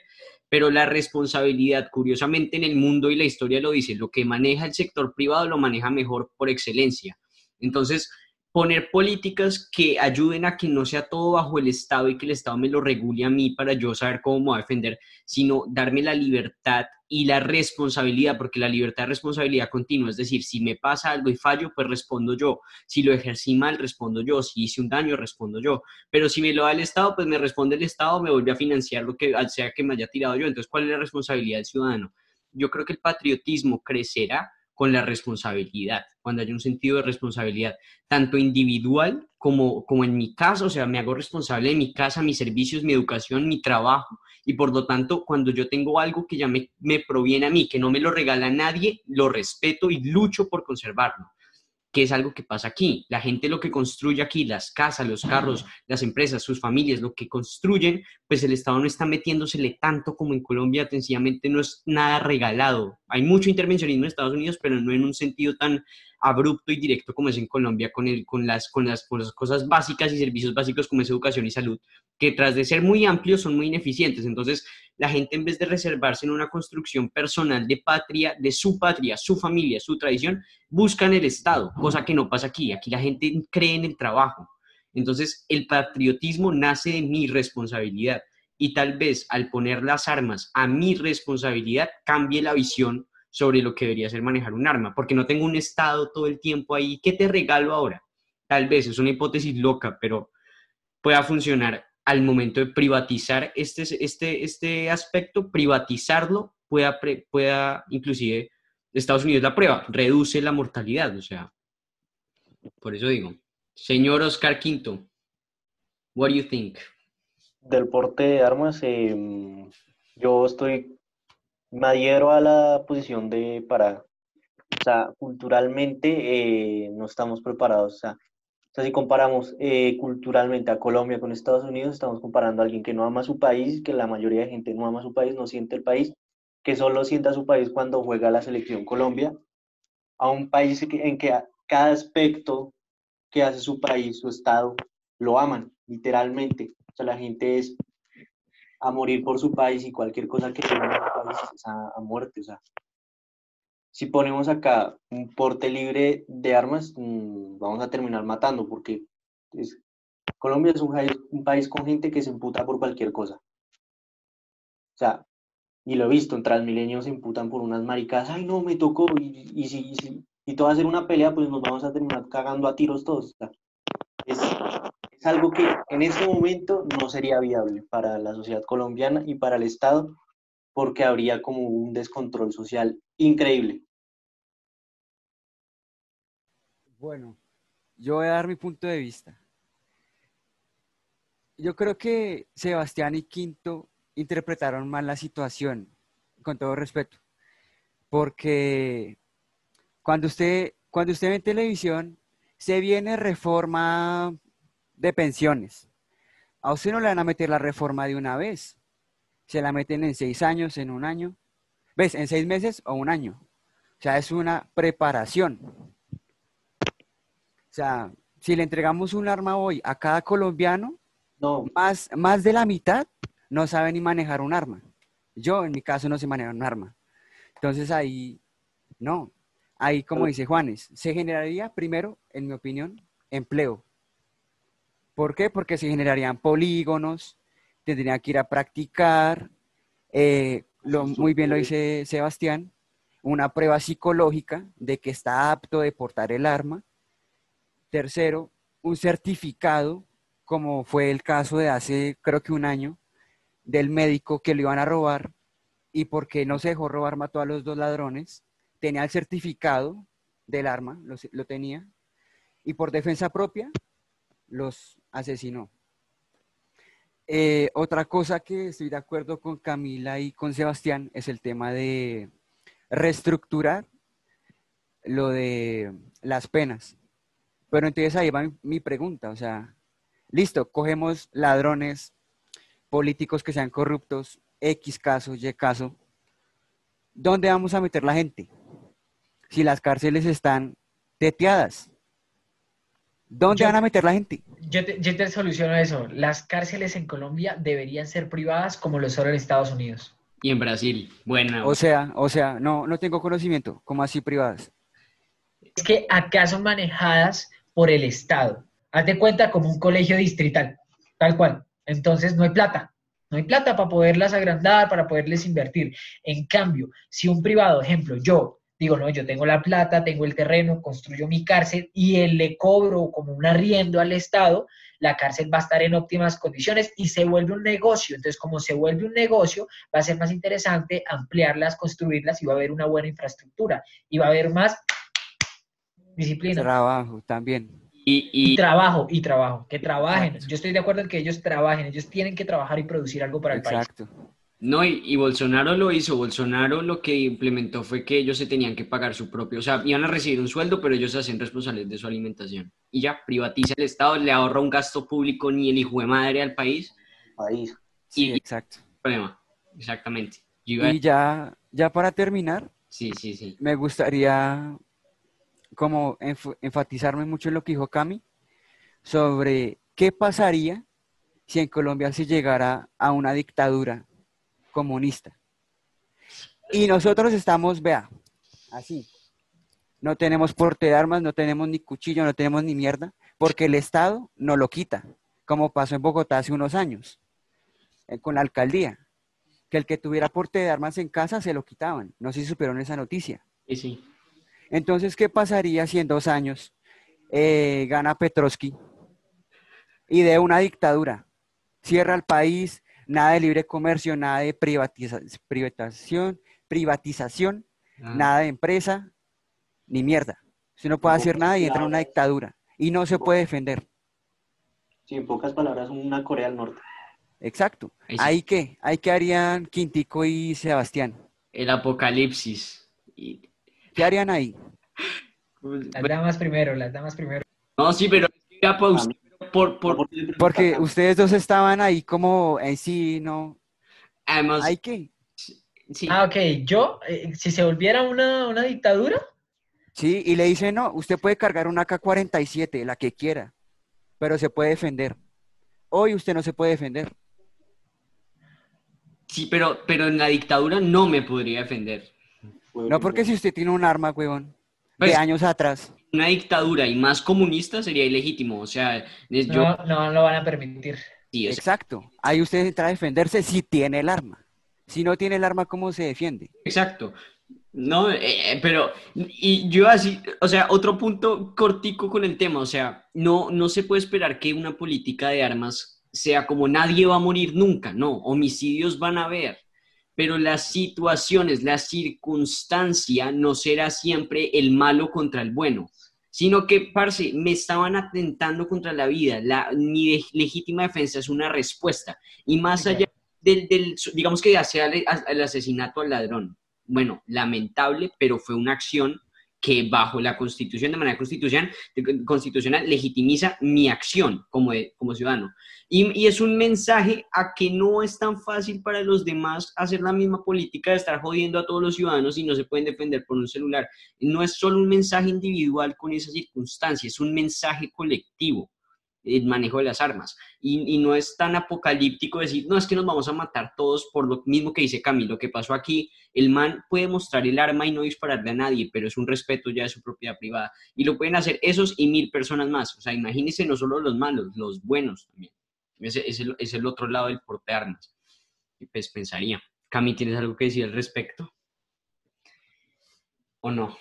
Speaker 1: Pero la responsabilidad, curiosamente, en el mundo y la historia lo dice, lo que maneja el sector privado lo maneja mejor por excelencia. Entonces, poner políticas que ayuden a que no sea todo bajo el Estado y que el Estado me lo regule a mí para yo saber cómo me defender, sino darme la libertad y la responsabilidad, porque la libertad es responsabilidad continua, es decir, si me pasa algo y fallo, pues respondo yo, si lo ejercí mal, respondo yo, si hice un daño, respondo yo, pero si me lo da el Estado, pues me responde el Estado, me vuelve a financiar lo que sea que me haya tirado yo, entonces, ¿cuál es la responsabilidad del ciudadano? Yo creo que el patriotismo crecerá con la responsabilidad, cuando hay un sentido de responsabilidad, tanto individual como, como en mi caso, o sea, me hago responsable de mi casa, mis servicios, mi educación, mi trabajo, y por lo tanto, cuando yo tengo algo que ya me, me proviene a mí, que no me lo regala nadie, lo respeto y lucho por conservarlo que es algo que pasa aquí. La gente lo que construye aquí, las casas, los carros, las empresas, sus familias, lo que construyen, pues el Estado no está metiéndosele tanto como en Colombia, sencillamente no es nada regalado. Hay mucho intervencionismo en Estados Unidos, pero no en un sentido tan abrupto y directo como es en Colombia con, el, las, con, las, con las cosas básicas y servicios básicos como es educación y salud, que tras de ser muy amplios son muy ineficientes. Entonces, la gente en vez de reservarse en una construcción personal de patria, de su patria, su familia, su tradición, buscan el Estado, cosa que no pasa aquí. Aquí la gente cree en el trabajo. Entonces, el patriotismo nace de mi responsabilidad y tal vez al poner las armas a mi responsabilidad cambie la visión sobre lo que debería ser manejar un arma, porque no tengo un Estado todo el tiempo ahí. ¿Qué te regalo ahora? Tal vez es una hipótesis loca, pero pueda funcionar al momento de privatizar este, este, este aspecto, privatizarlo, pueda, pueda inclusive Estados Unidos la prueba, reduce la mortalidad, o sea, por eso digo. Señor Oscar Quinto, what do you think?
Speaker 5: Del porte de armas, em, yo estoy, me adhiero a la posición de para, o sea, culturalmente eh, no estamos preparados, o sea, si comparamos eh, culturalmente a Colombia con Estados Unidos, estamos comparando a alguien que no ama su país, que la mayoría de gente no ama su país, no siente el país, que solo sienta su país cuando juega la selección Colombia, a un país en que cada aspecto que hace su país, su estado, lo aman, literalmente. O sea, la gente es a morir por su país y cualquier cosa que tenga en su país es a, a muerte. O sea, si ponemos acá un porte libre de armas, mm, vamos a terminar matando, porque Colombia es un país, con gente que se imputa por cualquier cosa. O sea, y lo he visto, en Transmilenio se imputan por unas maricas, ay no, me tocó, y, si, y, todo va a ser una pelea, pues nos vamos a terminar cagando a tiros todos. es, es algo que en este momento no sería viable para la sociedad colombiana y para el Estado, porque habría como un descontrol social increíble.
Speaker 4: Bueno, yo voy a dar mi punto de vista. Yo creo que Sebastián y Quinto interpretaron mal la situación, con todo respeto, porque cuando usted, cuando usted ve en televisión, se viene reforma de pensiones. A usted no le van a meter la reforma de una vez. Se la meten en seis años, en un año. ¿Ves? En seis meses o un año. O sea, es una preparación. O sea, si le entregamos un arma hoy a cada colombiano, no. más, más de la mitad no sabe ni manejar un arma. Yo, en mi caso, no sé manejar un arma. Entonces ahí, no. Ahí, como dice Juanes, se generaría primero, en mi opinión, empleo. ¿Por qué? Porque se generarían polígonos, tendrían que ir a practicar, eh, lo, muy bien lo dice Sebastián, una prueba psicológica de que está apto de portar el arma Tercero, un certificado, como fue el caso de hace creo que un año, del médico que lo iban a robar y porque no se dejó robar, mató a los dos ladrones, tenía el certificado del arma, lo, tenía, y por defensa propia los asesinó. Eh, otra cosa que estoy de acuerdo con Camila y con Sebastián es el tema de reestructurar lo de las penas. Pero entonces ahí va mi, pregunta, o sea, listo, cogemos ladrones, políticos que sean corruptos, X caso, Y caso, ¿dónde vamos a meter la gente? Si las cárceles están teteadas, ¿dónde van a meter la gente?
Speaker 3: Yo te, yo te soluciono eso. Las cárceles en Colombia deberían ser privadas como lo son en Estados Unidos.
Speaker 1: Y en Brasil, buena.
Speaker 4: O sea, o sea, no, no tengo conocimiento, ¿cómo así privadas?
Speaker 3: Es que acá son manejadas por el Estado. Hazte cuenta como un colegio distrital, tal cual. Entonces no hay plata, no hay plata para poderlas agrandar, para poderles invertir. En cambio, si un privado, ejemplo, yo digo, no, yo tengo la plata, tengo el terreno, construyo mi cárcel y él le cobro como un arriendo al Estado, la cárcel va a estar en óptimas condiciones y se vuelve un negocio. Entonces, como se vuelve un negocio, va a ser más interesante ampliarlas, construirlas y va a haber una buena infraestructura y va a haber más disciplina.
Speaker 4: Trabajo también.
Speaker 3: Y, trabajo, y trabajo, que trabajen. Yo estoy de acuerdo en que ellos trabajen, ellos tienen que trabajar y producir algo para el Exacto. país.
Speaker 1: No, y, Bolsonaro lo hizo. Bolsonaro lo que implementó fue que ellos se tenían que pagar su propio, o sea, iban a recibir un sueldo, pero ellos se hacen responsables de su alimentación. Y ya, privatiza el Estado, le ahorra un gasto público ni el hijo de madre al país.
Speaker 5: País.
Speaker 4: Sí, exacto.
Speaker 1: Problema, exactamente.
Speaker 4: Y ya, ya para terminar,
Speaker 1: sí, sí, sí.
Speaker 4: me gustaría como enfatizarme mucho en lo que dijo Cami sobre qué pasaría si en Colombia se llegara a una dictadura comunista. Y nosotros estamos, vea, así. No tenemos porte de armas, no tenemos ni cuchillo, no tenemos ni mierda, porque el Estado no lo quita, como pasó en Bogotá hace unos años, eh, con la alcaldía, que el que tuviera porte de armas en casa se lo quitaban. No sé si supieron esa noticia.
Speaker 1: Sí, sí.
Speaker 4: Entonces, ¿qué pasaría si en dos años eh, gana Petrovsky y de una dictadura? Cierra el país, nada de libre comercio, nada de privatización, privatización ah. nada de empresa, ni mierda. Si no puede hacer nada y entra en una dictadura y no se puede defender.
Speaker 5: Sí, en pocas palabras, una Corea del Norte.
Speaker 4: Exacto. ¿Ahí qué? ¿Ahí qué harían Quintico y Sebastián?
Speaker 1: El apocalipsis.
Speaker 4: ¿Qué harían ahí?
Speaker 3: Las damas primero, las damas primero.
Speaker 1: No, sí, pero por, por,
Speaker 4: porque ustedes dos estaban ahí como en sí, ¿no?
Speaker 1: Además,
Speaker 4: ¿Hay qué?
Speaker 3: Sí. Ah, ok. Yo, eh, si se volviera una, una dictadura.
Speaker 4: Sí, y le dice, no, usted puede cargar una AK-47, la que quiera, pero se puede defender. Hoy usted no se puede defender.
Speaker 1: Sí, pero, pero en la dictadura no me podría defender.
Speaker 4: No, porque si usted tiene un arma, huevón, de pues, años atrás.
Speaker 1: Una dictadura y más comunista sería ilegítimo. O sea,
Speaker 3: no, no lo van a permitir.
Speaker 4: Exacto. Ahí usted entra a defenderse si tiene el arma. Si no tiene el arma, ¿cómo se defiende?
Speaker 1: Exacto. No, eh, eh, pero, y yo así, o sea, otro punto cortico con el tema, o sea, no, no se puede esperar que una política de armas sea como nadie va a morir nunca, no, homicidios van a haber, pero las situaciones, la circunstancia no será siempre el malo contra el bueno, sino que, parce, me estaban atentando contra la vida, la, mi legítima defensa es una respuesta, y más allá del, del digamos que hacer el asesinato al ladrón, bueno, lamentable, pero fue una acción que bajo la constitución, de manera constitucional, constitucional legitimiza mi acción como, como ciudadano. Y, es un mensaje a que no es tan fácil para los demás hacer la misma política de estar jodiendo a todos los ciudadanos y no se pueden defender por un celular. No es solo un mensaje individual con esa circunstancia, es un mensaje colectivo el manejo de las armas. Y, no es tan apocalíptico decir, no, es que nos vamos a matar todos por lo mismo que dice Camilo. Lo que pasó aquí, el man puede mostrar el arma y no dispararle a nadie, pero es un respeto ya de su propiedad privada. Y lo pueden hacer esos y mil personas más. O sea, imagínense no solo los malos, los buenos también. Ese es el, es el otro lado del porte armas. Y pues pensaría. Cami, ¿tienes algo que decir al respecto? ¿O no?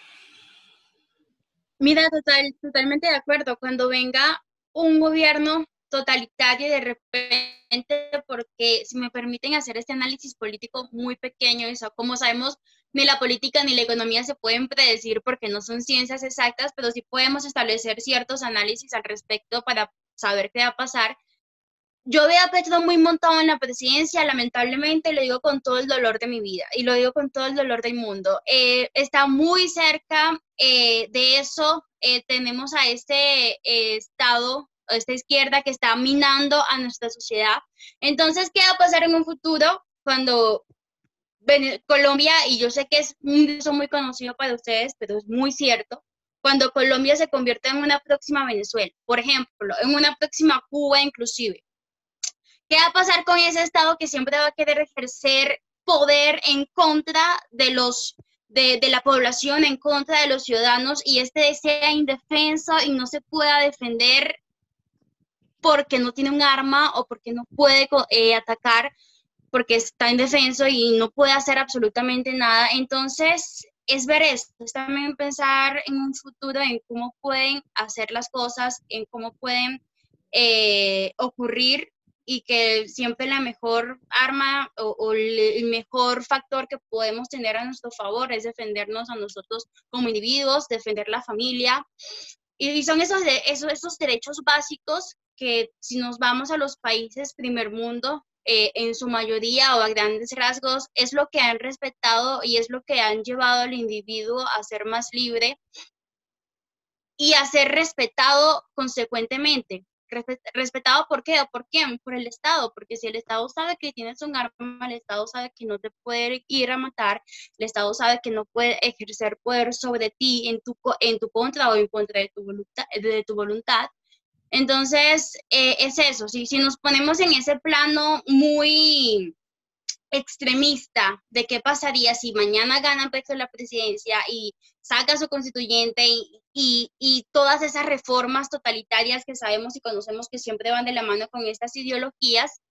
Speaker 2: Mira, total, totalmente de acuerdo. Cuando venga un gobierno totalitario de repente, porque si me permiten hacer este análisis político muy pequeño, eso, como sabemos, ni la política ni la economía se pueden predecir porque no son ciencias exactas, pero sí podemos establecer ciertos análisis al respecto para saber qué va a pasar. Yo veo a Petro muy montado en la presidencia, lamentablemente, lo digo con todo el dolor de mi vida y lo digo con todo el dolor del mundo. Eh, está muy cerca eh, de eso. Eh, tenemos a este Estado, a esta izquierda que está minando a nuestra sociedad. Entonces, ¿qué va a pasar en un futuro cuando Colombia, y yo sé que es un muy conocido para ustedes, pero es muy cierto, cuando Colombia se convierte en una próxima Venezuela, por ejemplo, en una próxima Cuba inclusive. ¿Qué va a pasar con ese Estado que siempre va a querer ejercer poder en contra de los de, la población, en contra de los ciudadanos, y este sea indefenso y no se pueda defender porque no tiene un arma o porque no puede eh, atacar, porque está indefenso y no puede hacer absolutamente nada. Entonces, es ver esto, es también pensar en un futuro, en cómo pueden hacer las cosas, en cómo pueden eh, ocurrir y que siempre la mejor arma o, el mejor factor que podemos tener a nuestro favor es defendernos a nosotros como individuos, defender la familia. Y, son esos, esos, esos derechos básicos que si nos vamos a los países primer mundo, eh, en su mayoría o a grandes rasgos, es lo que han respetado y es lo que han llevado al individuo a ser más libre y a ser respetado consecuentemente respetado por qué o por quién, por el Estado, porque si el Estado sabe que tienes un arma, el Estado sabe que no te puede ir a matar, el Estado sabe que no puede ejercer poder sobre ti en tu, en tu contra o en contra de tu voluntad. De tu voluntad. Entonces, eh, es eso, si, si nos ponemos en ese plano muy extremista de qué pasaría si mañana gana Petro la presidencia y saca su constituyente y, todas esas reformas totalitarias que sabemos y conocemos que siempre van de la mano con estas ideologías,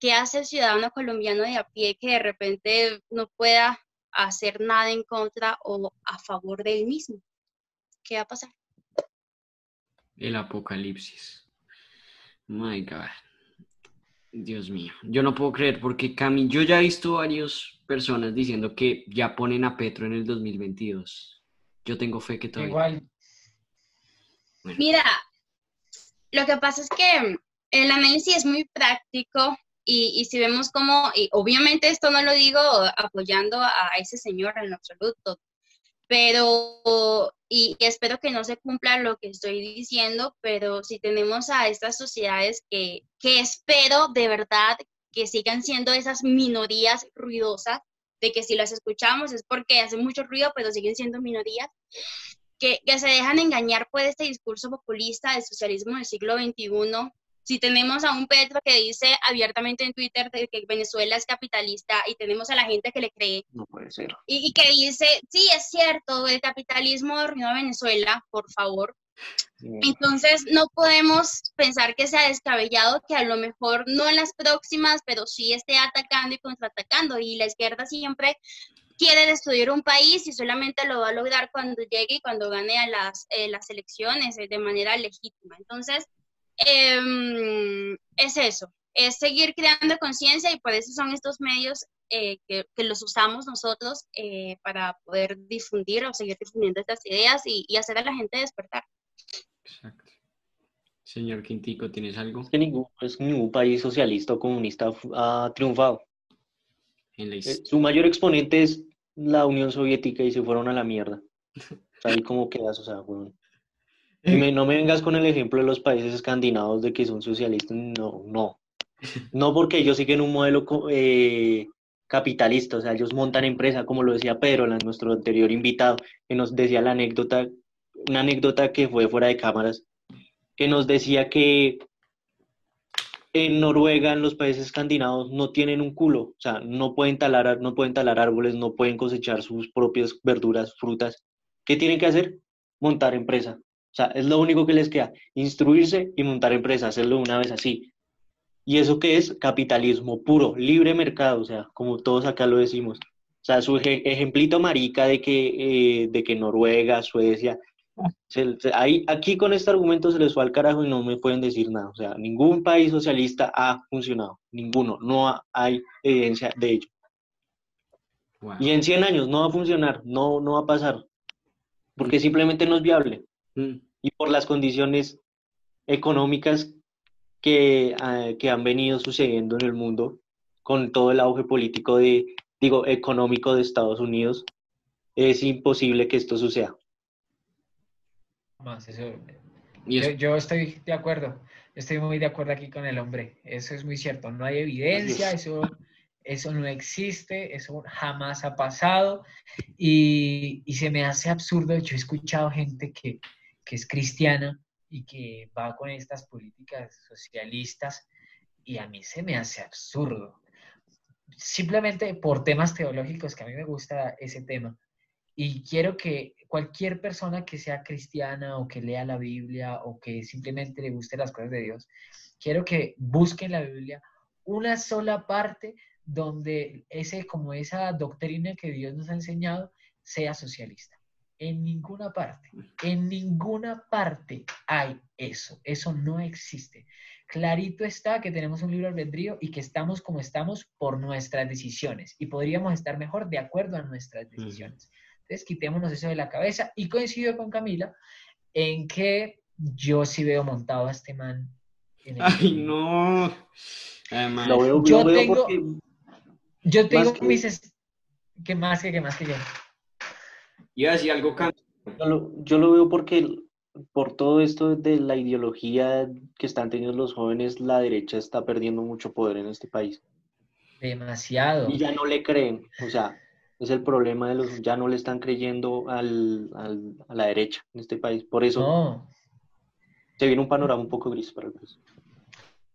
Speaker 2: ¿qué hace el ciudadano colombiano de a pie que de repente no pueda hacer nada en contra o a favor de él mismo? ¿Qué va a pasar?
Speaker 1: El apocalipsis. My God. Dios mío, yo no puedo creer porque Cami, yo ya he visto varias personas diciendo que ya ponen a Petro en el 2022. Yo tengo fe que todavía. Igual.
Speaker 2: Mira, lo que pasa es que el análisis es muy práctico y, si vemos cómo, y obviamente esto no lo digo apoyando a ese señor en absoluto, pero, y, espero que no se cumpla lo que estoy diciendo, pero si tenemos a estas sociedades que, que espero de verdad que sigan siendo esas minorías ruidosas, de que si las escuchamos es porque hacen mucho ruido, pero siguen siendo minorías, que, que, se dejan engañar por este discurso populista del socialismo del siglo XXI, si tenemos a un Petro que dice abiertamente en Twitter que Venezuela es capitalista y tenemos a la gente que le cree.
Speaker 5: No puede ser.
Speaker 2: Y, que dice, sí, es cierto, el capitalismo arruinó a Venezuela, por favor. Entonces, no podemos pensar que sea descabellado que a lo mejor no en las próximas, pero sí esté atacando y contraatacando. Y la izquierda siempre quiere destruir un país y solamente lo va a lograr cuando llegue y cuando gane a las, eh, las elecciones eh, de manera legítima. Entonces, Em, es eso, es seguir creando conciencia y por eso son estos medios eh, que, los usamos nosotros eh, para poder difundir o seguir difundiendo estas ideas y, hacer a la gente despertar.
Speaker 1: Exacto. Señor Quintico, ¿tienes algo?
Speaker 5: Es que ningún, pues, ningún país socialista o comunista ha triunfado. Eh, su mayor exponente es la Unión Soviética y se fueron a la mierda. Ahí como quedas, o sea, bueno, no me vengas con el ejemplo de los países escandinavos de que son socialistas, no, no. No porque ellos siguen un modelo eh, capitalista, o sea, ellos montan empresa, como lo decía Pedro, nuestro anterior invitado, que nos decía la anécdota, una anécdota que fue fuera de cámaras, que nos decía que en Noruega, en los países escandinavos, no tienen un culo, o sea, no pueden talar, no pueden talar árboles, no pueden cosechar sus propias verduras, frutas. ¿Qué tienen que hacer? Montar empresa. O sea, es lo único que les queda, instruirse y montar empresas, hacerlo una vez así. ¿Y eso qué es? Capitalismo puro, libre mercado, o sea, como todos acá lo decimos. O sea, su ejemplito marica de que, eh, de que Noruega, Suecia, ahí, aquí con este argumento se les fue al carajo y no me pueden decir nada. O sea, ningún país socialista ha funcionado, ninguno, no hay evidencia de ello. Y en 100 años no va a funcionar, no, no va a pasar, porque simplemente no es viable. Mm. Y por las condiciones económicas que, ah, que han venido sucediendo en el mundo, con todo el auge político de, digo, económico de Estados Unidos, es imposible que esto suceda.
Speaker 3: Más, eso, yo, estoy de acuerdo, estoy muy de acuerdo aquí con el hombre, eso es muy cierto, no hay evidencia, eso, eso no existe, eso jamás ha pasado y, se me hace absurdo, yo he escuchado gente que, que es cristiana y que va con estas políticas socialistas y a mí se me hace absurdo. Simplemente por temas teológicos, que a mí me gusta ese tema, y quiero que cualquier persona que sea cristiana o que lea la Biblia o que simplemente le guste las cosas de Dios, quiero que busquen la Biblia una sola parte donde ese, como esa doctrina que Dios nos ha enseñado sea socialista. En ninguna parte, en ninguna parte hay eso. Eso no existe. Clarito está que tenemos un libro albedrío y que estamos como estamos por nuestras decisiones y podríamos estar mejor de acuerdo a nuestras decisiones. Entonces, quitémonos eso de la cabeza. Y coincido con Camila en que yo sí veo montado a este man.
Speaker 1: Ay, no.
Speaker 3: yo, tengo, yo tengo mis... que más que, que más que yo.
Speaker 1: Iba a decir algo,
Speaker 5: yo lo, yo lo veo porque por todo esto de la ideología que están teniendo los jóvenes, la derecha está perdiendo mucho poder en este país.
Speaker 3: Demasiado.
Speaker 5: Y ya no le creen. O sea, es el problema de los, ya no le están creyendo al, a la derecha en este país. Por eso se viene un panorama un poco gris para el país.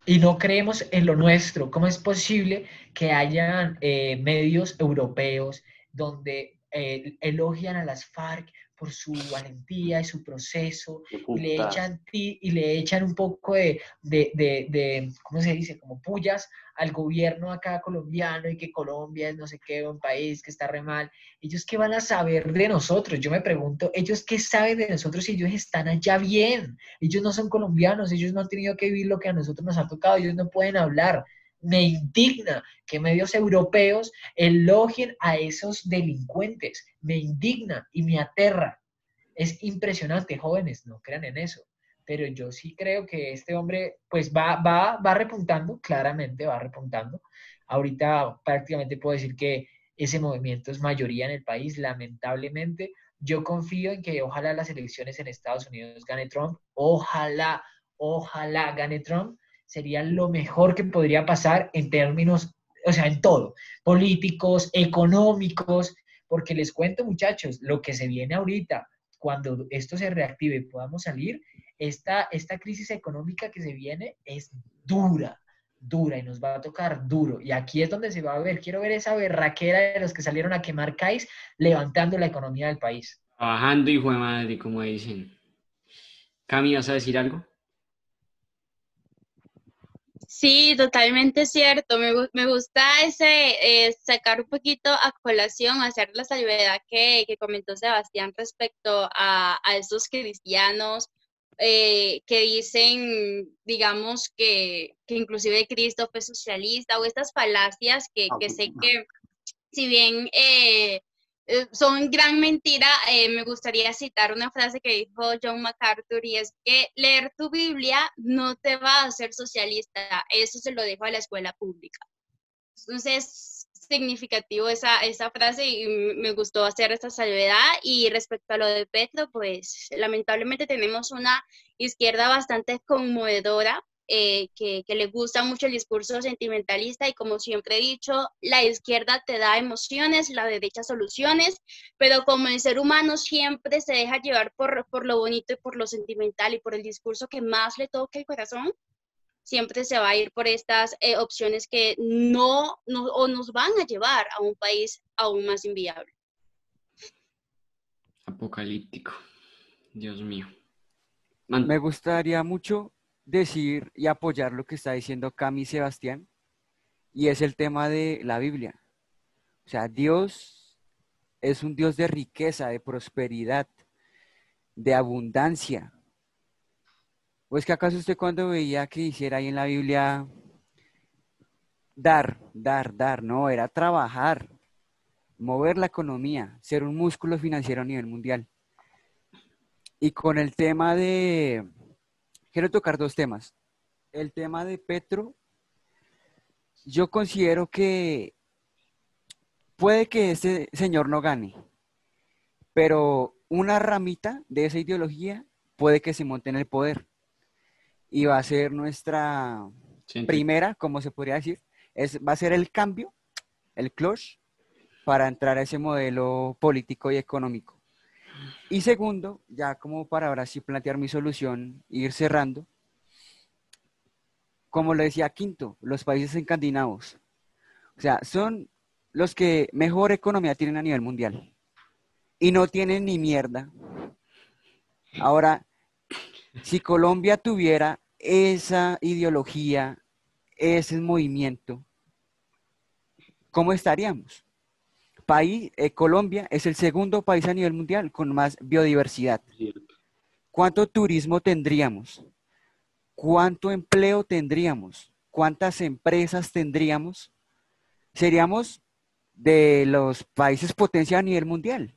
Speaker 3: Y no creemos en lo nuestro. ¿Cómo es posible que hayan eh, medios europeos donde eh, elogian a las FARC por su valentía y su proceso, y le, echan, y le echan un poco de, de, de, de, ¿cómo se dice? Como pullas al gobierno acá colombiano y que Colombia es no sé qué, un país que está re mal. ¿Ellos qué van a saber de nosotros? Yo me pregunto, ¿ellos qué saben de nosotros si ellos están allá bien? Ellos no son colombianos, ellos no han tenido que vivir lo que a nosotros nos ha tocado, ellos no pueden hablar. Me indigna que medios europeos elogien a esos delincuentes. Me indigna y me aterra. Es impresionante, jóvenes, no crean en eso pero yo sí creo que este hombre pues va, va, va repuntando, claramente va repuntando. Ahorita prácticamente puedo decir que ese movimiento es mayoría en el país, lamentablemente. Yo confío en que ojalá las elecciones en Estados Unidos gane Trump, ojalá, ojalá gane Trump, sería lo mejor que podría pasar en términos, o sea, en todo, políticos, económicos, porque les cuento muchachos, lo que se viene ahorita, cuando esto se reactive y podamos salir, esta, esta crisis económica que se viene es dura, dura y nos va a tocar duro. Y aquí es donde se va a ver, quiero ver esa berraquera de los que salieron a quemar CAIS levantando la economía del país.
Speaker 1: Trabajando, hijo de madre, como dicen. Cami, ¿vas a decir algo?
Speaker 2: Sí, totalmente cierto. Me, me gusta ese eh, sacar un poquito a colación, hacer la salvedad que, que comentó Sebastián respecto a, a esos cristianos eh, que dicen, digamos, que, que, inclusive Cristo fue socialista o estas falacias que, que sé que, si bien eh, eh, son gran mentira, me gustaría citar una frase que dijo John MacArthur y es que leer tu Biblia no te va a hacer socialista, eso se lo dejo a la escuela pública. Entonces, significativo esa, esa frase y me gustó hacer esta salvedad. Y respecto a lo de Petro, pues lamentablemente tenemos una izquierda bastante conmovedora. Eh, que, que, le gusta mucho el discurso sentimentalista y como siempre he dicho, la izquierda te da emociones, la derecha soluciones, pero como el ser humano siempre se deja llevar por, por lo bonito y por lo sentimental y por el discurso que más le toca el corazón, siempre se va a ir por estas eh, opciones que no, o nos van a llevar a un país aún más inviable.
Speaker 1: Apocalíptico, Dios mío.
Speaker 4: Me gustaría mucho decir y apoyar lo que está diciendo Cami Sebastián, y es el tema de la Biblia. O sea, Dios es un Dios de riqueza, de prosperidad. de abundancia. ¿O es que acaso usted cuando veía que hiciera ahí en la Biblia dar, dar, dar? No, era trabajar, mover la economía, ser un músculo financiero a nivel mundial. Y con el tema de, quiero tocar dos temas. El tema de Petro, yo considero que puede que ese señor no gane, pero una ramita de esa ideología puede que se monte en el poder. Y va a ser nuestra primera, como se podría decir, es, va a ser el cambio, el clutch, para entrar a ese modelo político y económico. Y segundo, ya como para ahora sí plantear mi solución, ir cerrando, como lo decía Quinto, los países escandinavos. O sea, son los que mejor economía tienen a nivel mundial. Y no tienen ni mierda. Ahora, si Colombia tuviera esa ideología, ese movimiento, ¿cómo estaríamos? País, eh, Colombia es el segundo país a nivel mundial con más biodiversidad. ¿Cuánto turismo tendríamos? ¿Cuánto empleo tendríamos? ¿Cuántas empresas tendríamos? Seríamos de los países potencia a nivel mundial.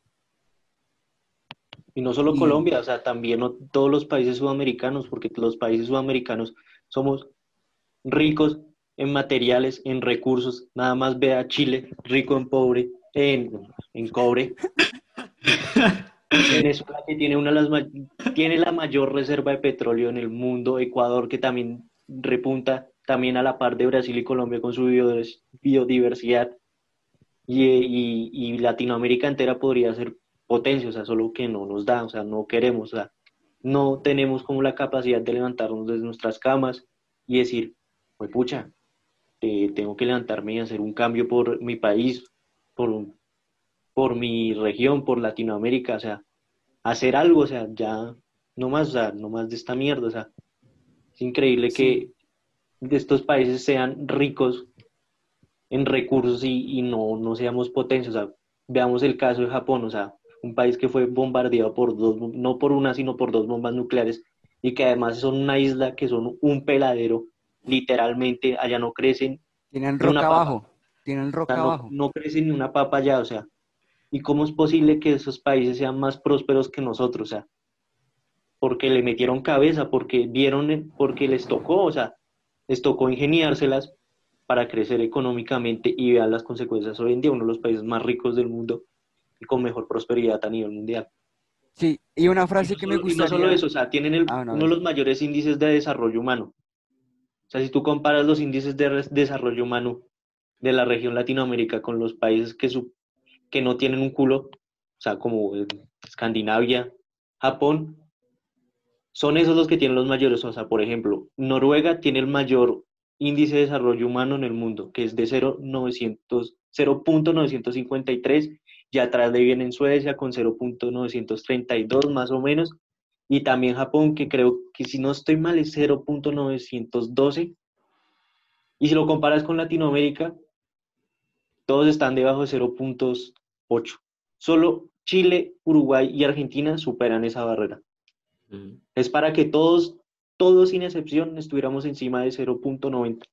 Speaker 5: Y no solo Colombia, o sea, también todos los países sudamericanos, porque los países sudamericanos somos ricos en materiales, en recursos. Nada más ve a Chile, rico en pobre, en, en cobre. Venezuela que tiene una las tiene la mayor reserva de petróleo en el mundo, Ecuador que también repunta también a la par de Brasil y Colombia con su biodiversidad y, Latinoamérica entera podría ser potencia, o sea, solo que no nos da, o sea, no queremos, o sea, no tenemos como la capacidad de levantarnos desde nuestras camas y decir, pues pucha, eh, tengo que levantarme y hacer un cambio por mi país, por, por mi región, por Latinoamérica, o sea, hacer algo, o sea, ya no más, o sea, no más de esta mierda, o sea, es increíble que de estos países sean ricos en recursos y, no, no seamos potencia, o sea, veamos el caso de Japón, o sea, un país que fue bombardeado por dos, no por una, sino por dos bombas nucleares y que además son una isla que son un peladero, literalmente, allá no crecen.
Speaker 4: Tienen roca abajo, tienen roca abajo.
Speaker 5: No, crecen ni una papa allá, o sea, ¿y cómo es posible que esos países sean más prósperos que nosotros? O sea, porque le metieron cabeza, porque vieron, porque les tocó, o sea, les tocó ingeniárselas para crecer económicamente y vean las consecuencias hoy en día, uno de los países más ricos del mundo y con mejor prosperidad a nivel mundial.
Speaker 4: Sí, y una frase que me gusta.
Speaker 5: no solo eso, o sea, tienen ah, uno de los mayores índices de desarrollo humano. O sea, si tú comparas los índices de desarrollo humano de la región Latinoamérica con los países que, su, que no tienen un culo, o sea, como Escandinavia, Japón, son esos los que tienen los mayores. O sea, por ejemplo, Noruega tiene el mayor índice de desarrollo humano en el mundo, que es de 0.953, y atrás de viene en Suecia con 0.932 más o menos, y también Japón, que creo que si no estoy mal es 0.912, y si lo comparas con Latinoamérica, todos están debajo de 0.8. Solo Chile, Uruguay y Argentina superan esa barrera. Es para que todos todos sin excepción estuviéramos encima de 0.90.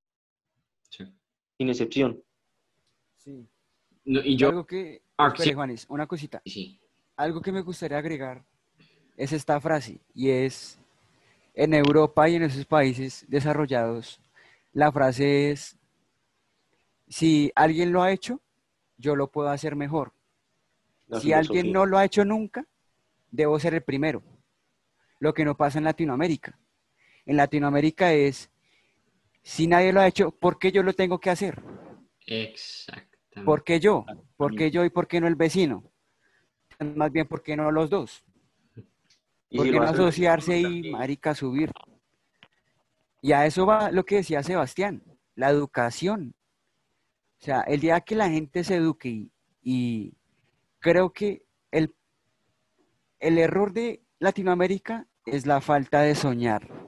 Speaker 5: Sí. Sin excepción.
Speaker 4: Sí. y yo... Algo que... Juanes, una cosita. Sí. Algo que me gustaría agregar es esta frase, y es, en Europa y en esos países desarrollados, la frase es, si alguien lo ha hecho, yo lo puedo hacer mejor. si alguien no lo ha hecho nunca, debo ser el primero. Lo que no pasa en Latinoamérica en Latinoamérica es, si nadie lo ha hecho, ¿por qué yo lo tengo que hacer?
Speaker 1: Exactamente.
Speaker 4: ¿Por qué yo? ¿Por qué yo y por qué no el vecino? Más bien, ¿por qué no los dos? ¿Por qué no asociarse y, marica, subir? Y a eso va lo que decía Sebastián, la educación. O sea, el día que la gente se eduque y, creo que el, el error de Latinoamérica es la falta de soñar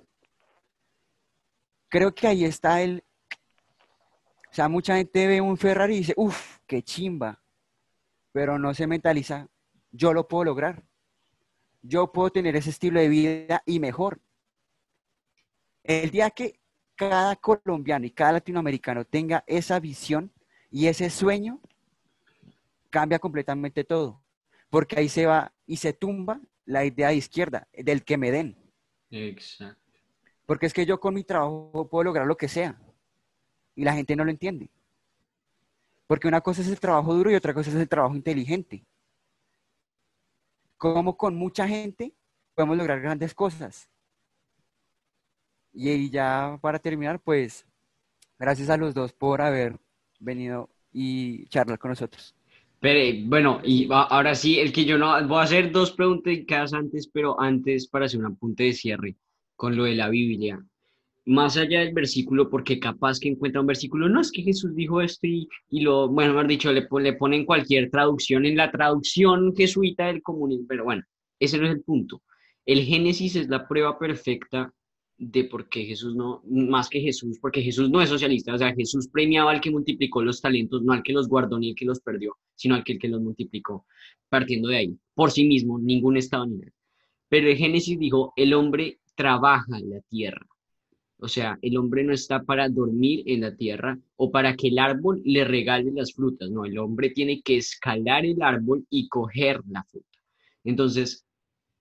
Speaker 4: creo que ahí está el... O sea, mucha gente ve un Ferrari y dice, uff, qué chimba, pero no se mentaliza, yo lo puedo lograr. yo puedo tener ese estilo de vida y mejor. El día que cada colombiano y cada latinoamericano tenga esa visión y ese sueño, cambia completamente todo. Porque ahí se va y se tumba la idea de izquierda, del que me den.
Speaker 1: Exacto.
Speaker 4: Porque es que yo con mi trabajo puedo lograr lo que sea. Y la gente no lo entiende. Porque una cosa es el trabajo duro y otra cosa es el trabajo inteligente. Como con mucha gente podemos lograr grandes cosas. Y ya para terminar, pues, gracias a los dos por haber venido y charlar con nosotros.
Speaker 1: Pero, bueno, y ahora sí, el que yo no, voy a hacer dos preguntas antes, pero antes para hacer un apunte de cierre con lo de la Biblia. Más allá del versículo, porque capaz que encuentra un versículo, no es que Jesús dijo esto y, y lo, bueno, mejor dicho, le, le ponen cualquier traducción en la traducción jesuita del comunismo, pero bueno, ese no es el punto. El Génesis es la prueba perfecta de por qué Jesús no, más que Jesús, porque Jesús no es socialista, o sea, Jesús premiaba al que multiplicó los talentos, no al que los guardó ni al que los perdió, sino al que, el que los multiplicó, partiendo de ahí, por sí mismo, ningún estado ni nada. Pero el Génesis dijo, el hombre trabaja en la tierra, o sea, el hombre no está para dormir en la tierra o para que el árbol le regale las frutas, no, el hombre tiene que escalar el árbol y coger la fruta. Entonces,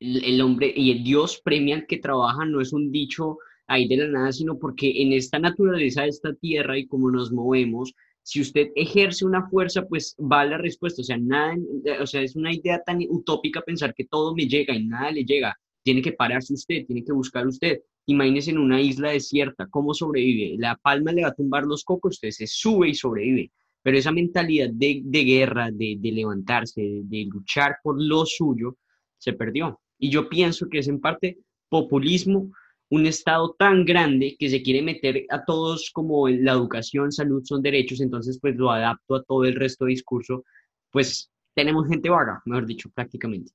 Speaker 1: el hombre y el Dios premia al que trabaja, no es un dicho ahí de la nada, sino porque en esta naturaleza de esta tierra y como nos movemos, si usted ejerce una fuerza, pues va la respuesta. O sea, nada, o sea, es una idea tan utópica pensar que todo me llega y nada le llega. Tiene que pararse usted, tiene que buscar usted. Imagínese en una isla desierta, ¿cómo sobrevive? La palma le va a tumbar los cocos, usted se sube y sobrevive. Pero esa mentalidad de, guerra, de, de levantarse, de luchar por lo suyo, se perdió. Y yo pienso que es en parte populismo, un Estado tan grande que se quiere meter a todos como la educación, salud son derechos, entonces pues lo adapto a todo el resto de discurso, pues tenemos gente vaga, mejor dicho, prácticamente.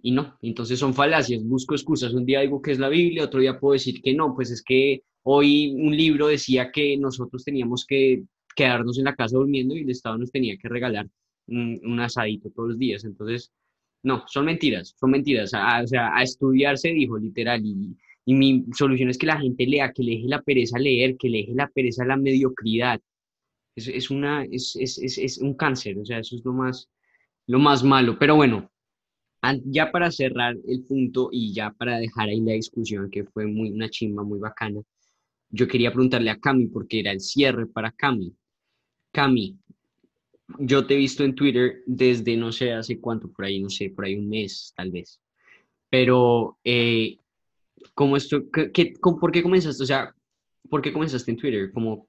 Speaker 1: Y no, entonces son falacias, busco excusas, un día digo que es la Biblia, otro día puedo decir que no, pues es que hoy un libro decía que nosotros teníamos que quedarnos en la casa durmiendo y el Estado nos tenía que regalar un, un asadito todos los días, entonces no, son mentiras, son mentiras. o sea, a estudiar se dijo literal y, mi solución es que la gente lea, que le deje la pereza a leer, que le deje la pereza a la mediocridad. Es, es una, es, es, es, un cáncer, o sea, eso es lo más, lo más malo. Pero bueno, ya para cerrar el punto y ya para dejar ahí la discusión, que fue muy, una chimba muy bacana, yo quería preguntarle a Cami, porque era el cierre para Cami. Cami, yo te he visto en Twitter desde no sé hace cuánto, por ahí, no sé, por ahí un mes tal vez. Pero, eh, ¿cómo esto, qué, ¿por qué comenzaste? O sea, ¿por qué comenzaste en Twitter? Como,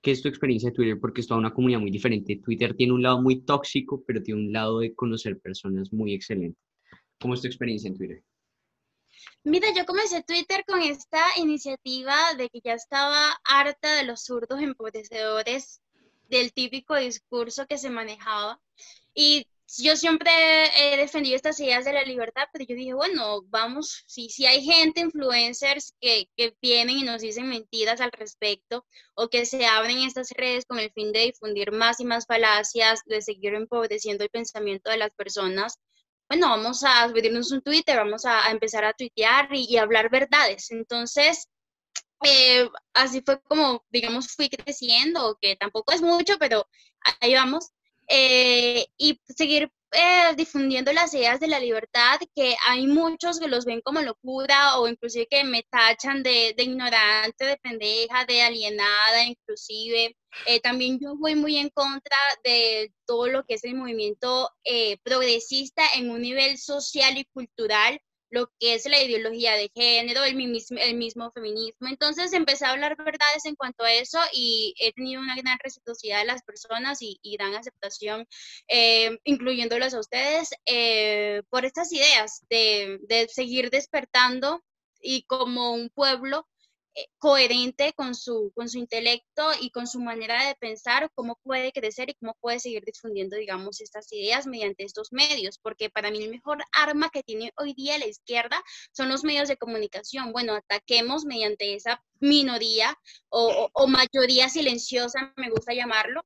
Speaker 1: ¿Qué es tu experiencia de Twitter? Porque es toda una comunidad muy diferente. Twitter tiene un lado muy tóxico, pero tiene un lado de conocer personas muy excelente. ¿Cómo es tu experiencia en Twitter?
Speaker 2: Mira, yo comencé Twitter con esta iniciativa de que ya estaba harta de los zurdos empobrecedores del típico discurso que se manejaba. Y yo siempre he defendido estas ideas de la libertad, pero yo dije, bueno, vamos, si, si hay gente, influencers que, que vienen y nos dicen mentiras al respecto o que se abren estas redes con el fin de difundir más y más falacias, de seguir empobreciendo el pensamiento de las personas, bueno, vamos a subirnos un Twitter, vamos a, empezar a tuitear y, y hablar verdades. Entonces, eh, así fue como, digamos, fui creciendo, que tampoco es mucho, pero ahí vamos. Eh, y seguir eh, difundiendo las ideas de la libertad, que hay muchos que los ven como locura o inclusive que me tachan de, de ignorante, de pendeja, de alienada, inclusive. también yo voy muy en contra de todo lo que es el movimiento progresista en un nivel social y cultural lo que es la ideología de género, el mismo, el mismo feminismo. Entonces empecé a hablar verdades en cuanto a eso y he tenido una gran reciprocidad de las personas y, gran aceptación, eh, incluyéndolas a ustedes, eh, por estas ideas de, de seguir despertando y como un pueblo coherente con su, con su intelecto y con su manera de pensar, cómo puede crecer y cómo puede seguir difundiendo, digamos, estas ideas mediante estos medios, porque para mí el mejor arma que tiene hoy día la izquierda son los medios de comunicación. Bueno, ataquemos mediante esa minoría o, o mayoría silenciosa, me gusta llamarlo,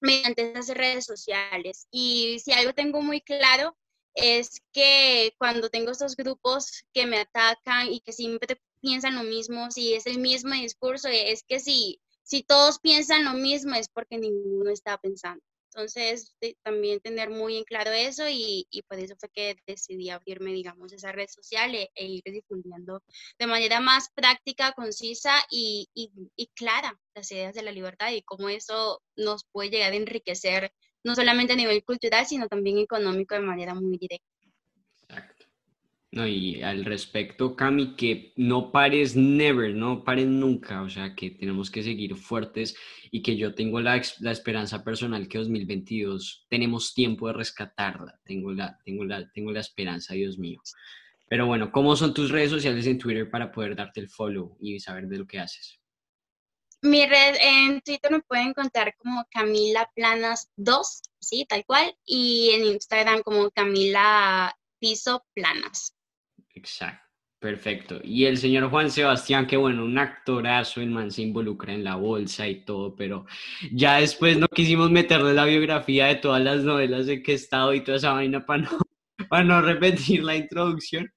Speaker 2: mediante esas redes sociales. Y si algo tengo muy claro es que cuando tengo estos grupos que me atacan y que siempre piensan lo mismo, si es el mismo discurso, es que si, si todos piensan lo mismo es porque ninguno está pensando. Entonces, también tener muy en claro eso y, y, por eso fue que decidí abrirme, digamos, esa red social e, e ir difundiendo de manera más práctica, concisa y, y, y, clara las ideas de la libertad y cómo eso nos puede llegar a enriquecer no solamente a nivel cultural, sino también económico de manera muy directa.
Speaker 1: No, y al respecto, Cami, que no pares never, no pares nunca, o sea, que tenemos que seguir fuertes y que yo tengo la, la esperanza personal que 2022 tenemos tiempo de rescatarla, tengo la, tengo, la, tengo la esperanza, Dios mío. Pero bueno, ¿cómo son tus redes sociales en Twitter para poder darte el follow y saber de lo que haces?
Speaker 2: Mi red en Twitter me pueden encontrar como Camila Planas 2, sí, tal cual, y en Instagram como Camila Piso Planas.
Speaker 1: Exacto. Perfecto. Y el señor Juan Sebastián, que bueno, un actorazo, el man se involucra en la bolsa y todo, pero ya después no quisimos meterle la biografía de todas las novelas de que he estado y toda esa vaina para no, para no repetir la introducción,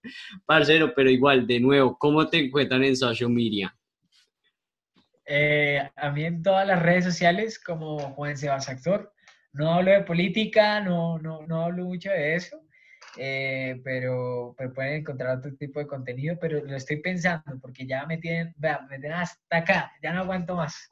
Speaker 1: parcero, pero igual, de nuevo, ¿cómo te encuentran en social media?
Speaker 3: Eh, a mí en todas las redes sociales como Juan Sebastián Actor. No hablo de política, no, no, no hablo mucho de eso. Eh, pero, pueden encontrar otro tipo de contenido, pero lo estoy pensando porque ya me tienen, vea, me tienen hasta acá, ya no aguanto más.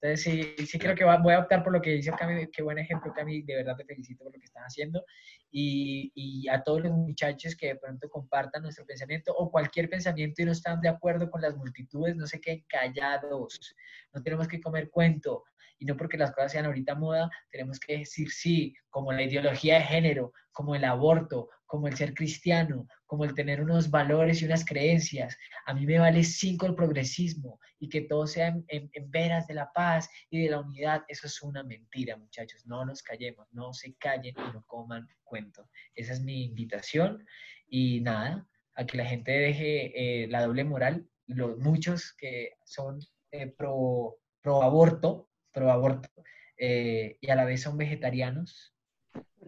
Speaker 3: Entonces sí, sí creo que voy a optar por lo que dice Cami, qué buen ejemplo Cami, de verdad te felicito por lo que están haciendo. Y, y, a todos los muchachos que de pronto compartan nuestro pensamiento o cualquier pensamiento y no están de acuerdo con las multitudes, no se queden callados, no tenemos que comer cuento, y no porque las cosas sean ahorita moda, tenemos que decir sí, como la ideología de género, como el aborto, como el ser cristiano, como el tener unos valores y unas creencias. A mí me vale cinco el progresismo y que todo sea en, veras de la paz y de la unidad. Eso es una mentira, muchachos. No nos callemos, no se callen y no coman cuento. Esa es mi invitación y nada, a que la gente deje eh, la doble moral. Los muchos que son eh, pro, pro aborto, pro aborto, eh, y a la vez son vegetarianos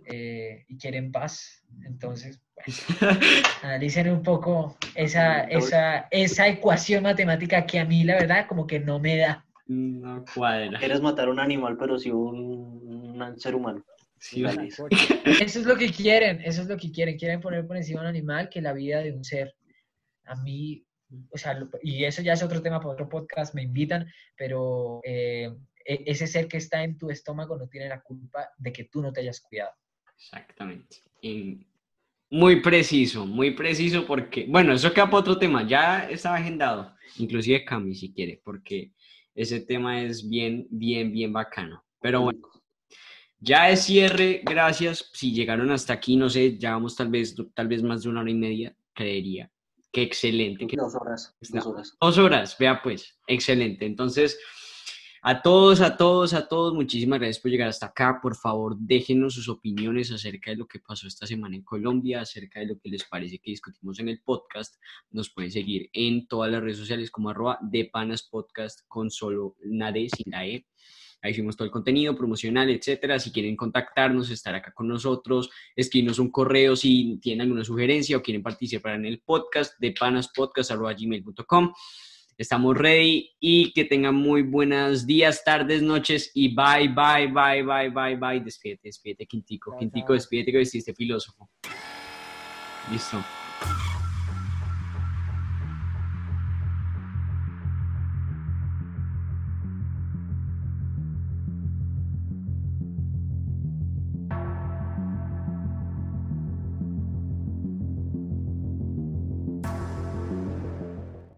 Speaker 3: eh, y quieren paz. Entonces, analicen un poco esa, esa, esa ecuación matemática que a mí, la verdad, como que no me da.
Speaker 1: No cuadra.
Speaker 5: Quieres matar un animal, pero sí un, un ser humano.
Speaker 3: Sí, eso es lo que quieren, eso es lo que quieren. Quieren poner por encima un animal que la vida de un ser. A mí, o sea, y eso ya es otro tema para otro podcast, me invitan, pero eh, ese ser que está en tu estómago no tiene la culpa de que tú no te hayas cuidado.
Speaker 1: Exactamente. muy preciso, muy preciso porque, bueno, eso queda para otro tema, ya estaba agendado, inclusive Cami si quiere, porque ese tema es bien, bien, bien bacano. Pero bueno, ya de cierre, gracias. Si llegaron hasta aquí, no sé, llevamos tal vez, tal vez más de una hora y media, creería. Qué excelente.
Speaker 5: Dos horas. Dos horas.
Speaker 1: Dos horas, vea pues, excelente. Entonces, a todos, a todos, a todos, muchísimas gracias por llegar hasta acá. Por favor, déjenos sus opiniones acerca de lo que pasó esta semana en Colombia, acerca de lo que les parece que discutimos en el podcast. Nos pueden seguir en todas las redes sociales como arroba de panas podcast con solo una sin la E. Ahí subimos todo el contenido promocional, etcétera. Si quieren contactarnos, estar acá con nosotros, escribirnos un correo si tienen alguna sugerencia o quieren participar en el podcast de panaspodcast.gmail.com. Estamos ready y que tengan muy buenos días, tardes, noches y bye, bye, bye, bye, bye, bye. Despídete, despídete, Quintico. Quintico, despídete que vestiste filósofo. Listo.